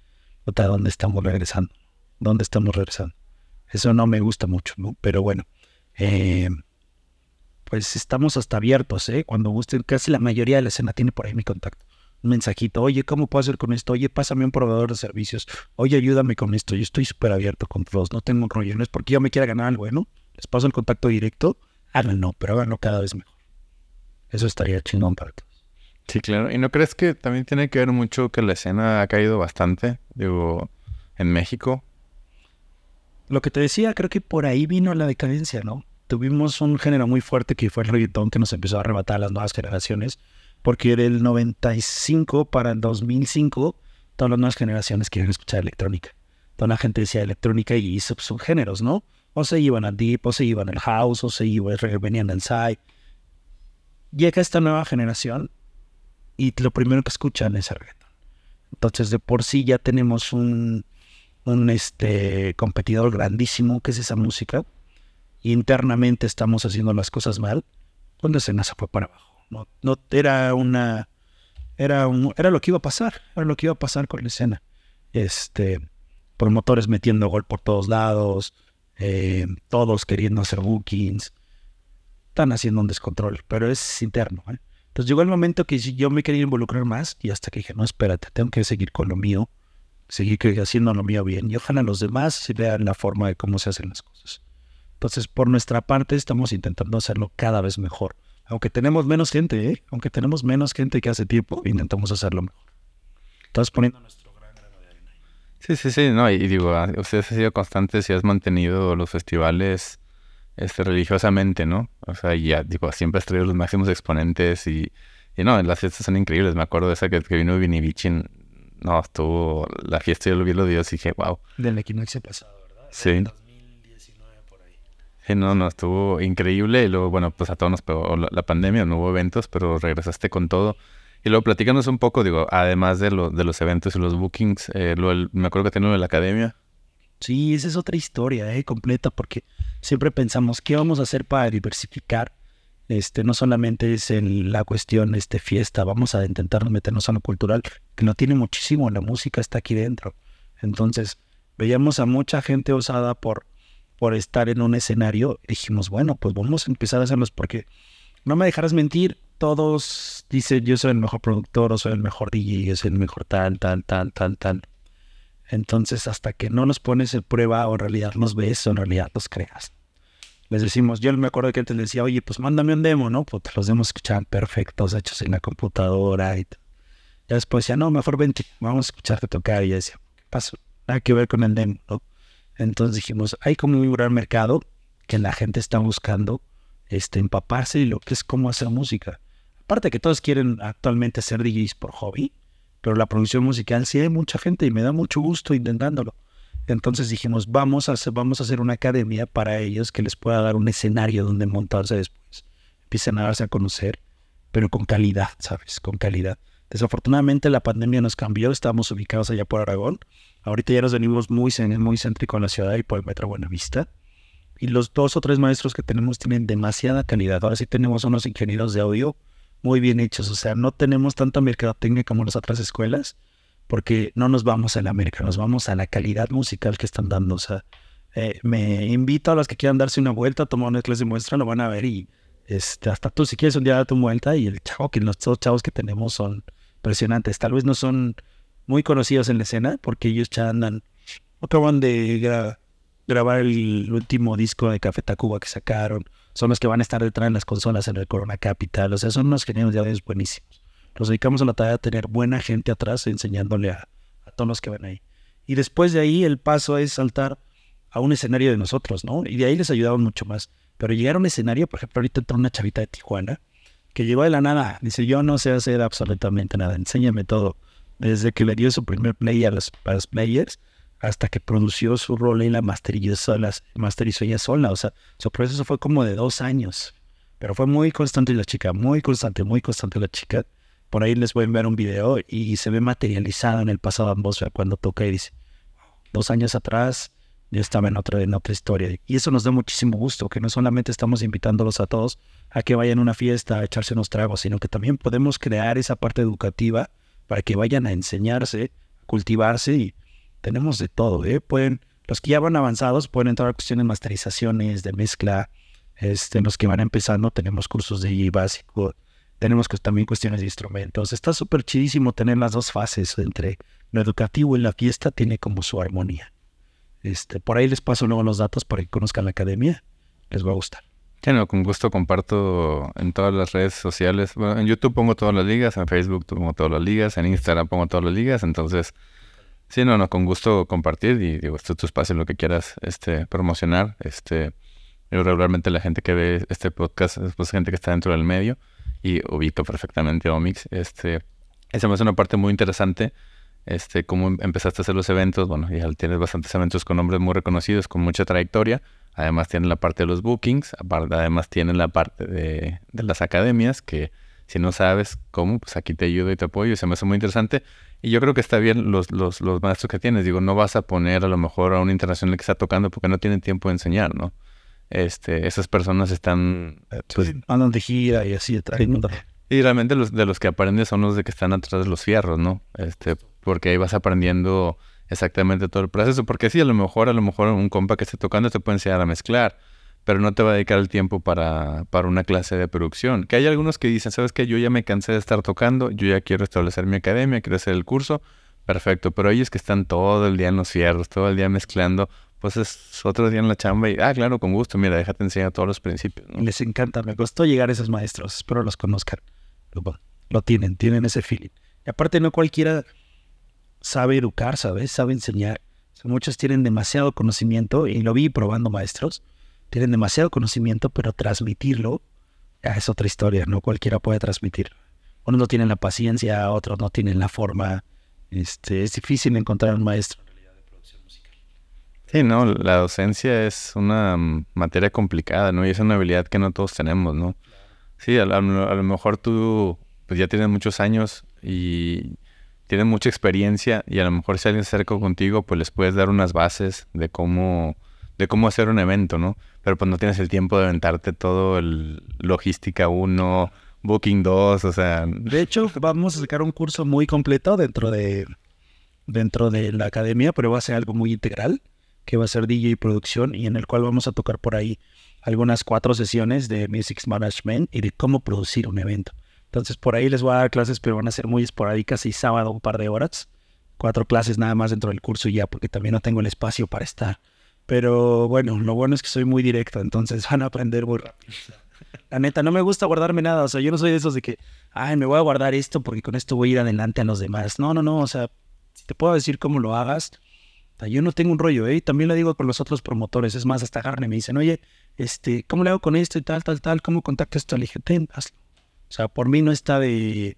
S2: ¿dónde estamos regresando? ¿Dónde estamos regresando? Eso no me gusta mucho, ¿no? Pero bueno, eh, pues estamos hasta abiertos, ¿eh? Cuando gusten, casi la mayoría de la escena tiene por ahí mi contacto. Un mensajito, oye, ¿cómo puedo hacer con esto? Oye, pásame un proveedor de servicios. Oye, ayúdame con esto. Yo estoy súper abierto con todos. No tengo rollo. No es porque yo me quiera ganar algo, ¿no? Les paso el contacto directo. Háganlo, pero háganlo cada vez mejor. Eso estaría chingón para todos.
S1: Sí, claro. ¿Y no crees que también tiene que ver mucho que la escena ha caído bastante? Digo, en México.
S2: Lo que te decía, creo que por ahí vino la decadencia, ¿no? Tuvimos un género muy fuerte que fue el reggaetón que nos empezó a arrebatar a las nuevas generaciones porque del 95 para el 2005 todas las nuevas generaciones quieren escuchar electrónica. Toda la gente decía electrónica y son géneros, ¿no? O se iban al deep, o se iban al house, o se iban, venían al side. Llega esta nueva generación y lo primero que escuchan es el reggaeton. Entonces, de por sí ya tenemos un, un este, competidor grandísimo que es esa música. Internamente estamos haciendo las cosas mal. Cuando escena se fue para abajo. No, no era una. Era, un, era lo que iba a pasar. Era lo que iba a pasar con la escena. Este. Promotores metiendo gol por todos lados. Eh, todos queriendo hacer bookings. Están haciendo un descontrol. Pero es interno. ¿eh? Entonces llegó el momento que yo me quería involucrar más. Y hasta que dije, no, espérate, tengo que seguir con lo mío. Seguir haciendo lo mío bien. Y ojalá los demás vean la forma de cómo se hacen las cosas. Entonces, por nuestra parte, estamos intentando hacerlo cada vez mejor aunque tenemos menos gente, ¿eh? aunque tenemos menos gente que hace tiempo, intentamos hacerlo mejor. Estás poniendo nuestro gran grano de arena.
S1: Sí, sí, sí, no, y, digo, ah, ustedes han sido constantes y has mantenido los festivales este, religiosamente, ¿no? O sea, ya, digo, siempre has traído los máximos exponentes y, y no, las fiestas son increíbles. Me acuerdo de esa que, que vino Vini Vichin, no, estuvo, la fiesta yo lo vi los videos y dije, wow.
S2: Del equinoccio pasado, ¿verdad?
S1: Sí no, no, estuvo increíble. Y luego, bueno, pues a todos nos pegó la, pandemia, no hubo eventos, pero regresaste con todo. Y luego platícanos un poco, digo, además de, lo, de los eventos y los bookings, eh, me acuerdo que tenía de la academia.
S2: Sí, esa es otra historia, eh, completa, porque siempre pensamos, ¿qué vamos a hacer para diversificar? Este, no solamente es en la cuestión este, fiesta, vamos a intentar meternos a lo cultural, que no tiene muchísimo, la música está aquí dentro. Entonces, veíamos a mucha gente osada por por estar en un escenario, dijimos, bueno, pues vamos a empezar a hacerlos porque no me dejarás mentir, todos dicen yo soy el mejor productor o soy el mejor DJ, yo soy el mejor tal, tal, tal, tal, tal. Entonces, hasta que no nos pones en prueba o en realidad nos ves o en realidad los creas. Les decimos, yo me acuerdo que antes les decía, oye, pues mándame un demo, ¿no? Pues los demos escuchaban perfectos, hechos en la computadora y Ya después decía, no, mejor vente, vamos a escucharte tocar. Y ya decía, ¿qué pasó? Nada que ver con el demo, ¿no? Entonces dijimos, hay como un gran mercado que la gente está buscando este, empaparse y lo que es cómo hacer música. Aparte que todos quieren actualmente ser DJs por hobby, pero la producción musical sí hay mucha gente y me da mucho gusto intentándolo. Entonces dijimos, vamos a hacer, vamos a hacer una academia para ellos que les pueda dar un escenario donde montarse después. Empiecen a darse a conocer, pero con calidad, ¿sabes? Con calidad. Desafortunadamente la pandemia nos cambió, estamos ubicados allá por Aragón Ahorita ya nos venimos muy, muy céntrico en la ciudad y por el Metro Buenavista. Y los dos o tres maestros que tenemos tienen demasiada calidad. Ahora sí tenemos unos ingenieros de audio muy bien hechos. O sea, no tenemos tanta mercadotecnia como las otras escuelas, porque no nos vamos a la América, nos vamos a la calidad musical que están dando. O sea, eh, me invito a los que quieran darse una vuelta, tomar una clase de muestra, lo van a ver y este, hasta tú si quieres un día date una vuelta y el chavo que los dos chavos que tenemos son impresionantes. Tal vez no son muy conocidos en la escena, porque ellos ya andan, acaban de grabar el último disco de Café Tacuba que sacaron, son los que van a estar detrás de las consolas en el Corona Capital, o sea, son unos genios de audio buenísimos. Nos dedicamos a la tarea de tener buena gente atrás enseñándole a, todos los que van ahí. Y después de ahí el paso es saltar a un escenario de nosotros, ¿no? Y de ahí les ayudamos mucho más. Pero llegar a un escenario, por ejemplo, ahorita entró una chavita de Tijuana que llegó de la nada. Dice, yo no sé hacer absolutamente nada, enséñame todo desde que le dio su primer play a los, players hasta que produció su rol y la masterizó, las, masterizó ella sola. O sea, su proceso fue como de dos años. Pero fue muy constante la chica, muy constante, muy constante la chica. Por ahí les voy a enviar un video y se ve materializado en el pasado atmósfera cuando toca y dice, dos años atrás yo estaba en otra, en otra historia. Y eso nos da muchísimo gusto, que no solamente estamos invitándolos a todos a que vayan a una fiesta, a echarse unos tragos, sino que también podemos crear esa parte educativa para que vayan a enseñarse, cultivarse y tenemos de todo, ¿eh? Pueden, los que ya van avanzados pueden entrar a cuestiones de masterizaciones, de mezcla, Este, los que van empezando tenemos cursos de básico, tenemos también cuestiones de instrumentos. Está súper chidísimo tener las dos fases entre lo educativo y la fiesta, tiene como su armonía. Este, por ahí les paso luego los datos para que conozcan la academia. Les va a gustar.
S1: Sí, con gusto comparto en todas las redes sociales. Bueno, en YouTube pongo todas las ligas, en Facebook pongo todas las ligas, en Instagram pongo todas las ligas. Entonces, sí, no, no, con gusto compartir y digo, esto es tu espacio, lo que quieras este, promocionar. Este, regularmente la gente que ve este podcast es pues, gente que está dentro del medio y ubica perfectamente Omix. Este, esa me hace una parte muy interesante. Este, cómo empezaste a hacer los eventos. Bueno, ya tienes bastantes eventos con nombres muy reconocidos, con mucha trayectoria. Además tienen la parte de los bookings, además tienen la parte de, las academias, que si no sabes cómo, pues aquí te ayudo y te apoyo. Y se me hace muy interesante. Y yo creo que está bien los, los, los maestros que tienes. Digo, no vas a poner a lo mejor a un internacional que está tocando porque no tienen tiempo de enseñar, ¿no? este, esas personas están...
S2: Eh, pues, andan de gira y así.
S1: y realmente los, de los que aprendes son los de que están atrás de los fierros, ¿no? Este, porque ahí vas aprendiendo exactamente todo el proceso. Porque sí, a lo mejor, a lo mejor un compa que esté tocando te puede enseñar a mezclar, pero no te va a dedicar el tiempo para, para una clase de producción. Que hay algunos que dicen, ¿sabes qué? Yo ya me cansé de estar tocando, yo ya quiero establecer mi academia, quiero hacer el curso. Perfecto, pero ellos que están todo el día en los fierros, todo el día mezclando, pues es otro día en la chamba y, ah, claro, con gusto, mira, déjate enseñar todos los principios.
S2: Les encanta, me costó llegar a esos maestros, espero los conozcan. Lo, tienen, tienen ese feeling. Y aparte no cualquiera sabe educar, ¿sabes? Sabe enseñar. muchos tienen demasiado conocimiento, y lo vi probando maestros, tienen demasiado conocimiento, pero transmitirlo ya es otra historia, no cualquiera puede transmitir. Unos no tienen la paciencia, otros no tienen la forma. Este, es difícil encontrar un maestro
S1: Sí, no, la docencia es una mm, materia complicada, ¿no? Y es una habilidad que no todos tenemos, ¿no? Sí, a, lo mejor tú pues ya tienes muchos años y tienes mucha experiencia y a lo mejor si alguien se acerca contigo, pues les puedes dar unas bases de cómo, de cómo hacer un evento, ¿no? Pero pues no tienes el tiempo de aventarte todo el logística 1, booking 2, o sea...
S2: De hecho, vamos a sacar un curso muy completo dentro de, dentro de la academia, pero va a ser algo muy integral que va a ser DJ producción y en el cual vamos a tocar por ahí algunas cuatro sesiones de Music Management y de cómo producir un evento. Entonces por ahí les voy a dar clases, pero van a ser muy esporádicas y sábado un par de horas. Cuatro clases nada más dentro del curso ya, porque también no tengo el espacio para estar. Pero bueno, lo bueno es que soy muy directo, entonces van a aprender muy rápido. La neta, no me gusta guardarme nada. O sea, yo no soy de esos de que, ay, me voy a guardar esto porque con esto voy a ir adelante a los demás. No, no, no. O sea, si te puedo decir cómo lo hagas, yo no tengo un rollo, ¿eh? También lo digo con los otros promotores. Es más, hasta Garne me dicen, oye, este, ¿cómo le hago con esto y tal, tal, tal? ¿Cómo contacto esto? Le dije, ten, hazlo. O sea, por mí no está de,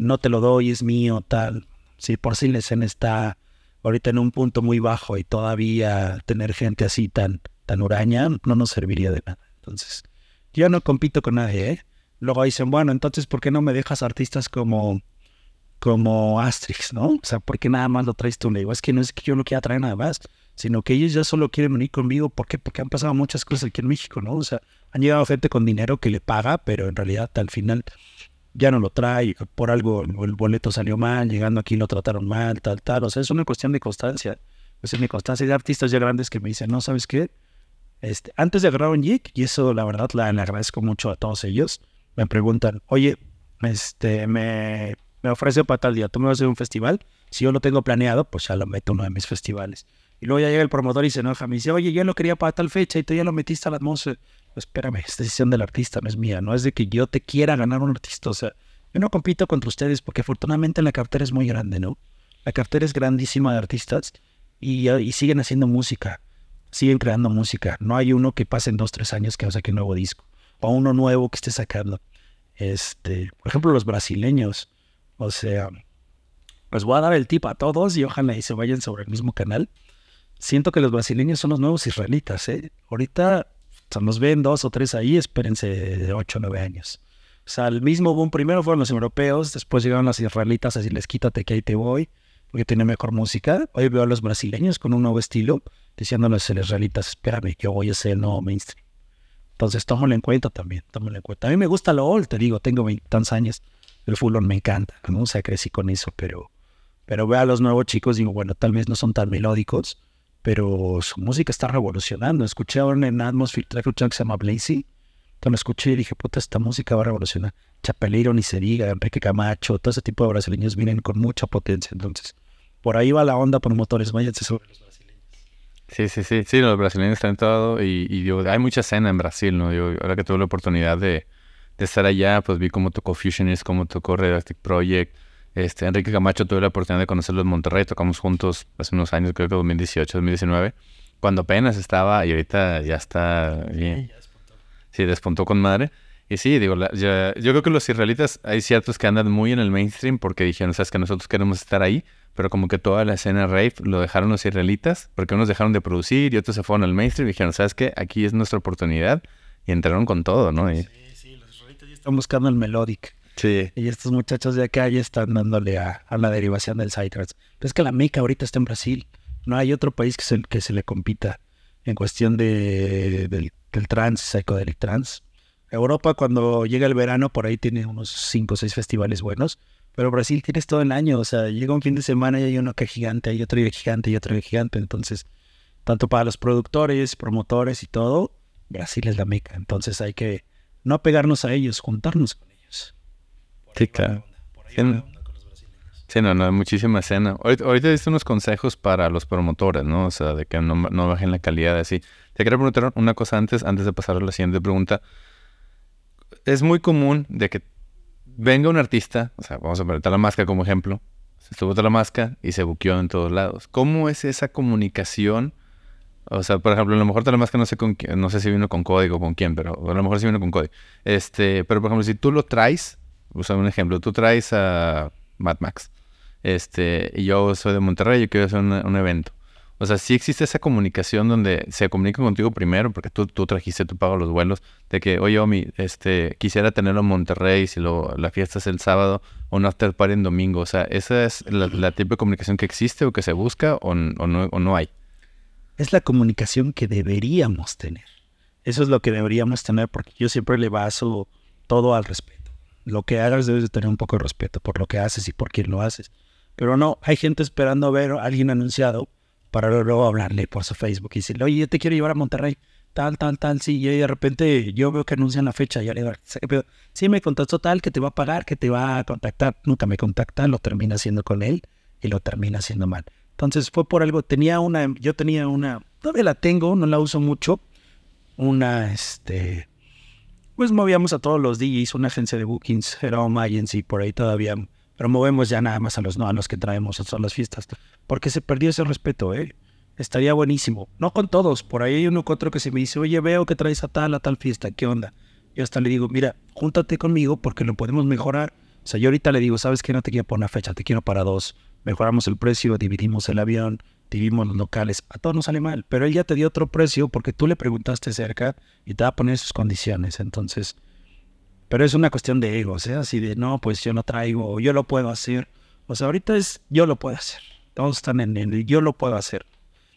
S2: no te lo doy, es mío, tal. Si por sí la escena está ahorita en un punto muy bajo y todavía tener gente así tan, tan huraña no nos serviría de nada. Entonces, yo no compito con nadie, ¿eh? Luego dicen, bueno, entonces, ¿por qué no me dejas artistas como como Asterix, ¿no? O sea, ¿por qué nada más lo traes tú? Le digo, es que no es que yo lo quiera traer nada más, sino que ellos ya solo quieren venir conmigo. ¿Por qué? Porque han pasado muchas cosas aquí en México, ¿no? O sea, han llegado gente con dinero que le paga, pero en realidad al final ya no lo trae, por algo el boleto salió mal, llegando aquí lo trataron mal, tal, tal. O sea, es una cuestión de constancia. Pues es mi constancia de artistas ya grandes que me dicen, no, ¿sabes qué? Este, antes de agarrar un gig, y eso la verdad la, le agradezco mucho a todos ellos, me preguntan, oye, este, me, me ofrece para tal día, ¿tú me vas a hacer un festival? Si yo lo tengo planeado, pues ya lo meto a uno de mis festivales. Y luego ya llega el promotor y se enoja, me dice, oye, yo lo quería para tal fecha y tú ya lo metiste a las 11 espérame, es decisión del artista, no es mía, no es de que yo te quiera ganar un artista, o sea, yo no compito contra ustedes porque afortunadamente la cartera es muy grande, ¿no? La cartera es grandísima de artistas y, siguen haciendo música, siguen creando música. No hay uno que pase en dos, tres años que saque un nuevo disco o uno nuevo que esté sacando. Este, por ejemplo, los brasileños o sea, les voy a dar el tip a todos y ojalá y se vayan sobre el mismo canal. Siento que los brasileños son los nuevos israelitas, ¿eh? Ahorita se nos ven dos o tres ahí, espérense ocho o nueve años. O sea, el mismo boom primero fueron los europeos, después llegaron los israelitas, así les quítate que ahí te voy, porque tiene mejor música. Hoy veo a los brasileños con un nuevo estilo, diciéndoles a los israelitas, espérame, yo voy a ser el nuevo mainstream. Entonces, tómalo en cuenta también, tómalo en cuenta. A mí me gusta lo old, te digo, tengo veintitantos años el fútbol me encanta, ¿no? O sea, crecí con eso, pero, pero veo a los nuevos chicos digo, bueno, tal vez no son tan melódicos, pero su música está revolucionando. Escuché ahora en Atmosphere track que se llama Blazy. Cuando escuché dije, puta, esta música va a revolucionar. Chapeleiro, ni se Enrique Camacho, todo ese tipo de brasileños vienen con mucha potencia. Entonces, por ahí va la onda promotores, váyanse sobre los brasileños.
S1: Sí, sí, sí, sí, los brasileños están todo y, digo, hay mucha escena en Brasil, ¿no? Ahora que tuve la oportunidad de, estar allá, pues vi cómo tocó Fusionist, cómo tocó Redactic Project. Este, Enrique Camacho tuve la oportunidad de conocerlo en Monterrey, tocamos juntos hace unos años, creo que 2018, 2019, cuando apenas estaba y ahorita ya está bien. Sí, despuntó con madre. Y sí, digo, yo, creo que los israelitas hay ciertos que andan muy en el mainstream porque dijeron, sabes que nosotros queremos estar ahí, pero como que toda la escena rave lo dejaron los israelitas porque unos dejaron de producir y otros se fueron al mainstream y dijeron, sabes que aquí es nuestra oportunidad y entraron con todo, ¿no?
S2: Sí, sí, los israelitas ya están buscando el melodic. Y estos muchachos de acá ya están dándole a, la derivación del Psytrance. Pero es que la meca ahorita está en Brasil. No hay otro país que se, que se le compita en cuestión de, del, del trans, psychedelic trans. Europa cuando llega el verano por ahí tiene unos 5 o 6 festivales buenos, pero Brasil tienes todo el año, o sea, llega un fin de semana y hay uno que es gigante, hay otro que gigante y otro que gigante, entonces, tanto para los productores, promotores y todo, Brasil es la meca, entonces hay que no apegarnos a ellos, juntarnos.
S1: Sí, claro. Sí, no, no, muchísima escena. Ahorita, ahorita diste unos consejos para los promotores, ¿no? O sea, de que no, no bajen la calidad así. Te quería preguntar una cosa antes, antes de pasar a la siguiente pregunta. Es muy común de que venga un artista, o sea, vamos a poner Talamasca como ejemplo, se estuvo Talamasca y se buqueó en todos lados. ¿Cómo es esa comunicación? O sea, por ejemplo, a lo mejor Talamasca no sé con quién, no sé si vino con código o con quién, pero a lo mejor sí vino con código. Este, pero por ejemplo, si tú lo traes, o sea, un ejemplo, tú traes a Mad Max este, y yo soy de Monterrey, yo quiero hacer un evento. O sea, sí existe esa comunicación donde se comunica contigo primero, porque tú, tú trajiste, tú pagas los vuelos, de que, oye, Omi, este, quisiera tenerlo en Monterrey, si la fiesta es el sábado, o un after party en domingo. O sea, ¿esa es la, tipo de comunicación que existe o que se busca o, no, o no hay?
S2: Es la comunicación que deberíamos tener. Eso es lo que deberíamos tener, porque yo siempre le baso todo al respeto. Lo que hagas debes de tener un poco de respeto por lo que haces y por quién lo haces. Pero no, hay gente esperando ver a alguien anunciado para luego hablarle por su Facebook y decirle, oye, yo te quiero llevar a Monterrey, tal, tal, tal, sí, y de repente yo veo que anuncian la fecha, y yo le digo, sí, me contactó tal, que te va a pagar, que te va a contactar, nunca me contacta, lo termina haciendo con él y lo termina haciendo mal. Entonces fue por algo, tenía una, yo tenía una, todavía la tengo, no la uso mucho, una, este, pues movíamos a todos los DJs, una agencia de bookings, era Home Agency, por ahí todavía pero movemos ya nada más a los, no, a los que traemos a las fiestas, porque se perdió ese respeto, ¿eh? Estaría buenísimo. No con todos, por ahí hay uno u otro que se me dice, oye, veo que traes a tal, a tal fiesta, ¿qué onda? Yo hasta le digo, mira, júntate conmigo porque lo podemos mejorar. O sea, yo ahorita le digo, ¿sabes qué? No te quiero por una fecha, te quiero para dos. Mejoramos el precio, dividimos el avión, dividimos los locales. A todos nos sale mal, pero él ya te dio otro precio porque tú le preguntaste cerca y te va a poner sus condiciones. Entonces, pero es una cuestión de ego, o sea, así de, no, pues yo no traigo, o yo lo puedo hacer. O sea, ahorita es, yo lo puedo hacer. Todos están en el, yo lo puedo hacer.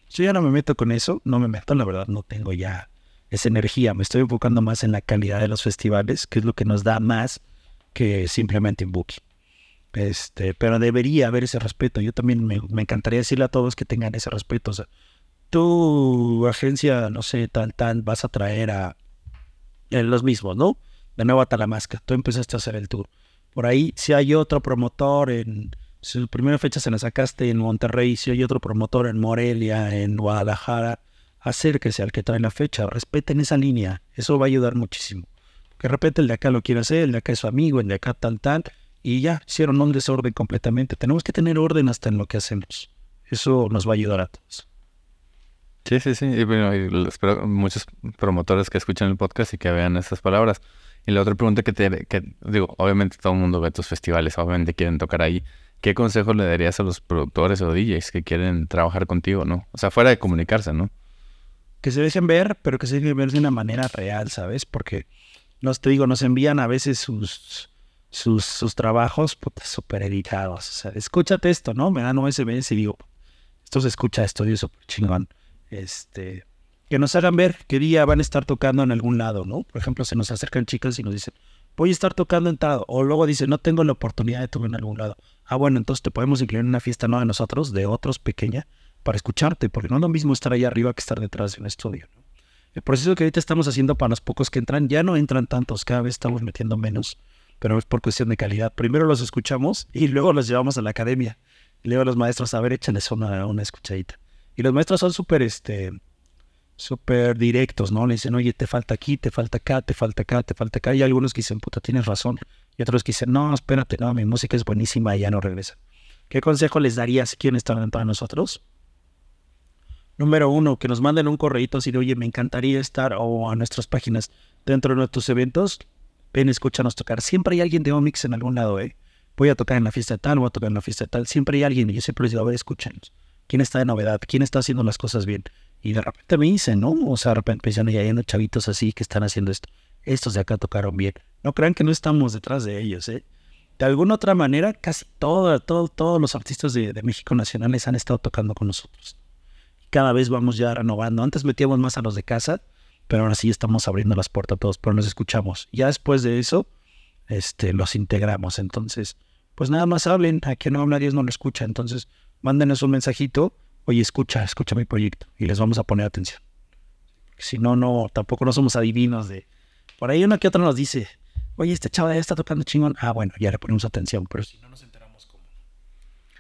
S2: Yo ya no me meto con eso, no me meto, la verdad, no tengo ya esa energía. Me estoy enfocando más en la calidad de los festivales, que es lo que nos da más que simplemente en booking. Este, pero debería haber ese respeto. Yo también me, me, encantaría decirle a todos que tengan ese respeto. O sea, tu agencia, no sé, tal, tal, vas a traer a los mismos, ¿no? de nuevo a Talamasca. Tú empezaste a hacer el tour. Por ahí, si hay otro promotor en. Su primera fecha se la sacaste en Monterrey, si hay otro promotor en Morelia, en Guadalajara, acérquese al que trae la fecha, respeten esa línea. Eso va a ayudar muchísimo. Que de el de acá lo quiere hacer, el de acá es su amigo, el de acá tal, tal, y ya hicieron un desorden completamente. Tenemos que tener orden hasta en lo que hacemos. Eso nos va a ayudar a todos.
S1: Sí, sí, sí. Y bueno, espero muchos promotores que escuchen el podcast y que vean estas palabras. Y la otra pregunta que te que, digo, obviamente todo el mundo ve tus festivales, obviamente quieren tocar ahí. ¿Qué consejo le darías a los productores o DJs que quieren trabajar contigo, no? O sea, fuera de comunicarse, ¿no?
S2: Que se dejen ver, pero que se dejen ver de una manera real, ¿sabes? Porque, no te digo, nos envían a veces sus, sus, sus trabajos súper editados. O sea, escúchate esto, ¿no? Me dan OSBs y digo, esto se escucha estudio súper chingón. Este, que nos hagan ver qué día van a estar tocando en algún lado, ¿no? Por ejemplo, se nos acercan chicas y nos dicen, voy a estar tocando en tal, o luego dicen, no tengo la oportunidad de tocar en algún lado. Ah, bueno, entonces te podemos incluir en una fiesta no de nosotros, de otros pequeña. para escucharte, porque no es lo mismo estar ahí arriba que estar detrás de un estudio. El proceso que ahorita estamos haciendo para los pocos que entran, ya no entran tantos, cada vez estamos metiendo menos, pero es por cuestión de calidad. Primero los escuchamos y luego los llevamos a la academia. Y luego los maestros, a ver, échales una, una escuchadita. Y los maestros son súper, este, directos, ¿no? Le dicen, oye, te falta aquí, te falta acá, te falta acá, te falta acá. Y algunos que dicen, puta, tienes razón. Y otros que dicen, no, espérate, no, mi música es buenísima y ya no regresa. ¿Qué consejo les darías si quieren estar para nosotros? Número uno, que nos manden un correíto así de, oye, me encantaría estar o a nuestras páginas dentro de nuestros eventos. Ven, escúchanos tocar. Siempre hay alguien de Omix en algún lado, ¿eh? Voy a tocar en la fiesta de tal, voy a tocar en la fiesta de tal. Siempre hay alguien y yo siempre les digo, a ver, escúchenos. ¿Quién está de novedad? ¿Quién está haciendo las cosas bien? Y de repente me dicen, ¿no? O sea, de repente pensan, ya hay unos chavitos así que están haciendo esto. Estos de acá tocaron bien. No crean que no estamos detrás de ellos, ¿eh? De alguna otra manera, casi todo, todo, todos los artistas de, México nacionales han estado tocando con nosotros. Cada vez vamos ya renovando. Antes metíamos más a los de casa, pero ahora sí estamos abriendo las puertas a todos, pero nos escuchamos. Ya después de eso, este, los integramos. Entonces, pues nada más hablen. A quien no habla Dios no lo escucha. Entonces, mándenos un mensajito. Oye, escucha, escucha mi proyecto. Y les vamos a poner atención. Si no, no, tampoco no somos adivinos de... Por ahí una que otra nos dice, oye, este chavo ya está tocando chingón. Ah, bueno, ya le ponemos atención, pero si no nos enteramos cómo.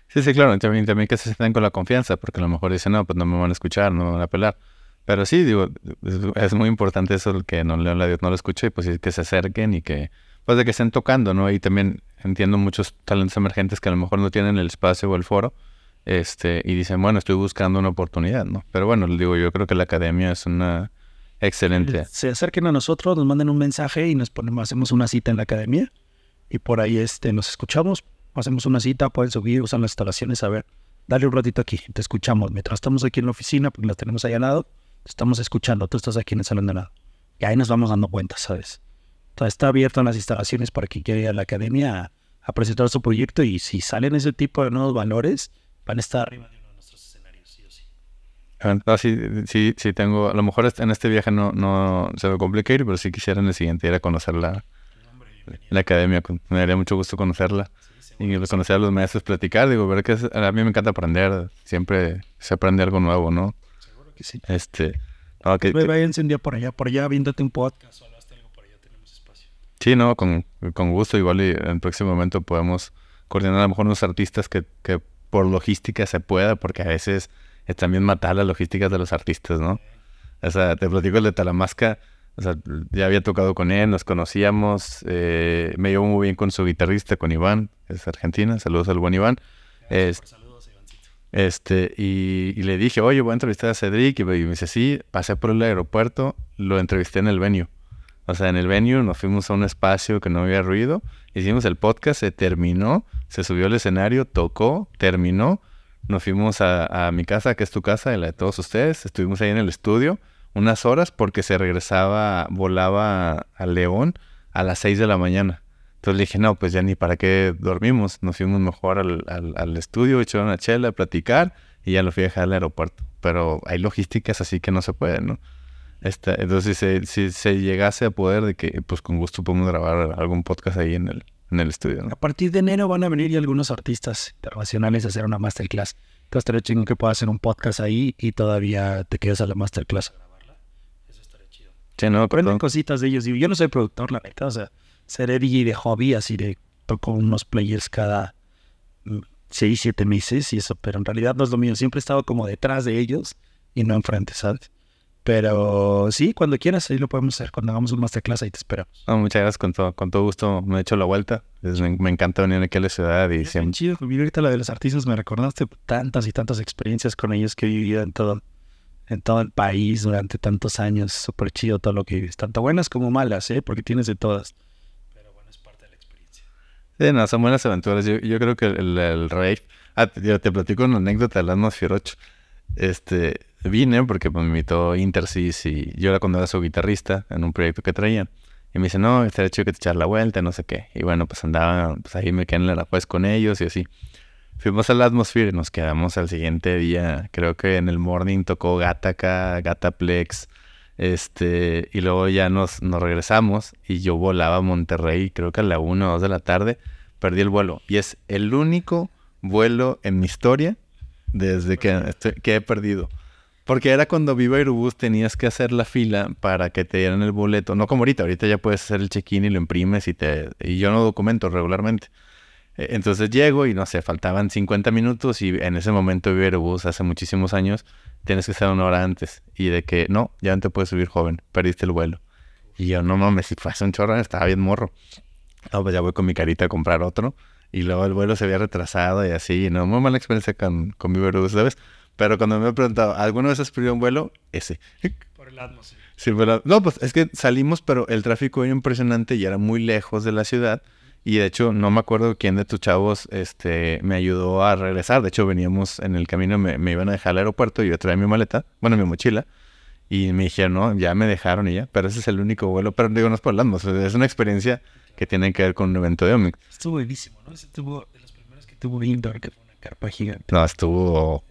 S1: Sí, sí, claro, también, también que se sientan con la confianza, porque a lo mejor dicen, no, pues no me van a escuchar, no me van a pelar. Pero sí, digo, es, muy importante eso, que no, no, no lo escuche y pues que se acerquen y que, pues de que estén tocando, ¿no? Y también entiendo muchos talentos emergentes que a lo mejor no tienen el espacio o el foro, este, y dicen, bueno, estoy buscando una oportunidad, ¿no? Pero bueno, digo, yo creo que la academia es una Excelente.
S2: Se acerquen a nosotros, nos manden un mensaje y nos ponemos, hacemos una cita en la academia y por ahí este, nos escuchamos, hacemos una cita, pueden subir, usan las instalaciones, a ver, dale un ratito aquí, te escuchamos. Mientras estamos aquí en la oficina, porque la tenemos ahí al lado, te estamos escuchando, tú estás aquí en el salón de lado. Y ahí nos vamos dando cuenta, ¿sabes? está abierto en las instalaciones para quien quiera ir a la academia a, a presentar su proyecto y si salen ese tipo de nuevos valores, van a estar arriba
S1: Ah, sí, sí, sí tengo. A lo mejor en este viaje no, no se me complica ir, pero sí quisiera en el siguiente ir a conocer la, la academia. Me daría mucho gusto conocerla. y conocer a los maestros, platicar. Digo, ver que a mí me encanta aprender. Siempre se aprende algo nuevo, ¿no?
S2: Que sí.
S1: Este.
S2: Okay, me vayan un día por allá, por allá, viéndote un podcast o algo por allá, tenemos espacio.
S1: Sí, no, con, con gusto. Igual y en el próximo momento podemos coordinar a lo mejor unos artistas que, que por logística se pueda, porque a veces es también matar las logísticas de los artistas, ¿no? O sea, te platico el de Talamasca, o sea, ya había tocado con él, nos conocíamos, eh, me llevo muy bien con su guitarrista, con Iván, es argentina, saludos al buen Iván. saludos, Ivancito. Este, y, le dije, oye, voy a entrevistar a Cedric, y me dice, sí, pasé por el aeropuerto, lo entrevisté en el venue. O sea, en el venue nos fuimos a un espacio que no había ruido, hicimos el podcast, se terminó, se subió al escenario, tocó, terminó, nos fuimos a, mi casa, que es tu casa, y la de todos ustedes. Estuvimos ahí en el estudio unas horas porque se regresaba, volaba a León a las 6 de la mañana. Entonces le dije, no, pues ya ni para qué dormimos. Nos fuimos mejor al, al, estudio, echar una chela, platicar y ya lo fui a dejar al aeropuerto. Pero hay logísticas así que no se puede, ¿no? Este, entonces, si si se llegase a poder, de que pues con gusto podemos grabar algún podcast ahí en el, en el estudio.
S2: A partir de enero van a venir y algunos artistas internacionales a hacer una masterclass. Entonces estaría chingón que puedas hacer un podcast ahí y todavía te quedes a la masterclass a grabarla. Eso estaría chido. Sí,
S1: no,
S2: Aprenden cositas de ellos. Yo no soy productor, la neta. O sea, seré DJ de hobby, así de toco unos players cada seis, siete meses y eso, pero en realidad no es lo mío. Siempre he estado como detrás de ellos y no enfrente, ¿sabes? Pero sí, cuando quieras, ahí lo podemos hacer. Cuando hagamos un masterclass, ahí te esperamos.
S1: muchas gracias, con todo, con todo gusto me he hecho la vuelta. me, encanta venir aquí a la ciudad. Y
S2: es siempre... chido. ahorita la de los artistas me recordaste tantas y tantas experiencias con ellos que he vivido en todo, en todo el país durante tantos años. Súper chido todo lo que vives. Tanto buenas como malas, ¿eh? Porque tienes de todas. Pero bueno, es parte de la experiencia.
S1: Sí, no, son buenas aventuras. Yo, yo creo que el, el, rey... Ah, te, te platico una anécdota del Atmosphere 8. Este vine porque me invitó Intersys y yo era cuando era su guitarrista en un proyecto que traían. Y me dice, no, estaría chido que te echar la vuelta, no sé qué. Y bueno, pues andaba, pues ahí me quedé en la pues con ellos y así. Fuimos a la Atmosphere y nos quedamos al siguiente día. Creo que en el morning tocó Gataca, Gataplex. Este, y luego ya nos, nos regresamos y yo volaba a Monterrey, creo que a la 1 o 2 de la tarde. Perdí el vuelo. Y es el único vuelo en mi historia desde que, que he perdido. Porque era cuando Viva Aerobús tenías que hacer la fila para que te dieran el boleto. No como ahorita, ahorita ya puedes hacer el check-in y lo imprimes y te... Y yo no documento regularmente. Eh, Entonces llego y no sé, faltaban 50 minutos y en ese momento Viva Aerobús, hace muchísimos años, tienes que estar una hora antes. Y de que, no, ya no te puedes subir joven, perdiste el vuelo. Y yo, no mames, si hace un chorro, estaba bien morro. No, pues ya voy con mi carita a comprar otro. Y luego el vuelo se había retrasado y así. No, muy mala experiencia con, con Viva Aerobús, ¿sabes? Pero cuando me he preguntado, ¿alguna vez has perdido un vuelo? Ese.
S2: Por el atmósfera.
S1: Sí, pero... No, pues es que salimos, pero el tráfico era impresionante y era muy lejos de la ciudad. Y de hecho, no me acuerdo quién de tus chavos este, me ayudó a regresar. De hecho, veníamos en el camino, me, me iban a dejar al aeropuerto y yo traía mi maleta, bueno, mi mochila. Y me dijeron, no, ya me dejaron y ya. Pero ese es el único vuelo. Pero digo, no es por hablando. Es una experiencia que tiene que ver con un evento de Omnic.
S2: Estuvo buenísimo, ¿no? Ese tuvo de los primeros que tuvo indoor, que fue una carpa gigante.
S1: No, estuvo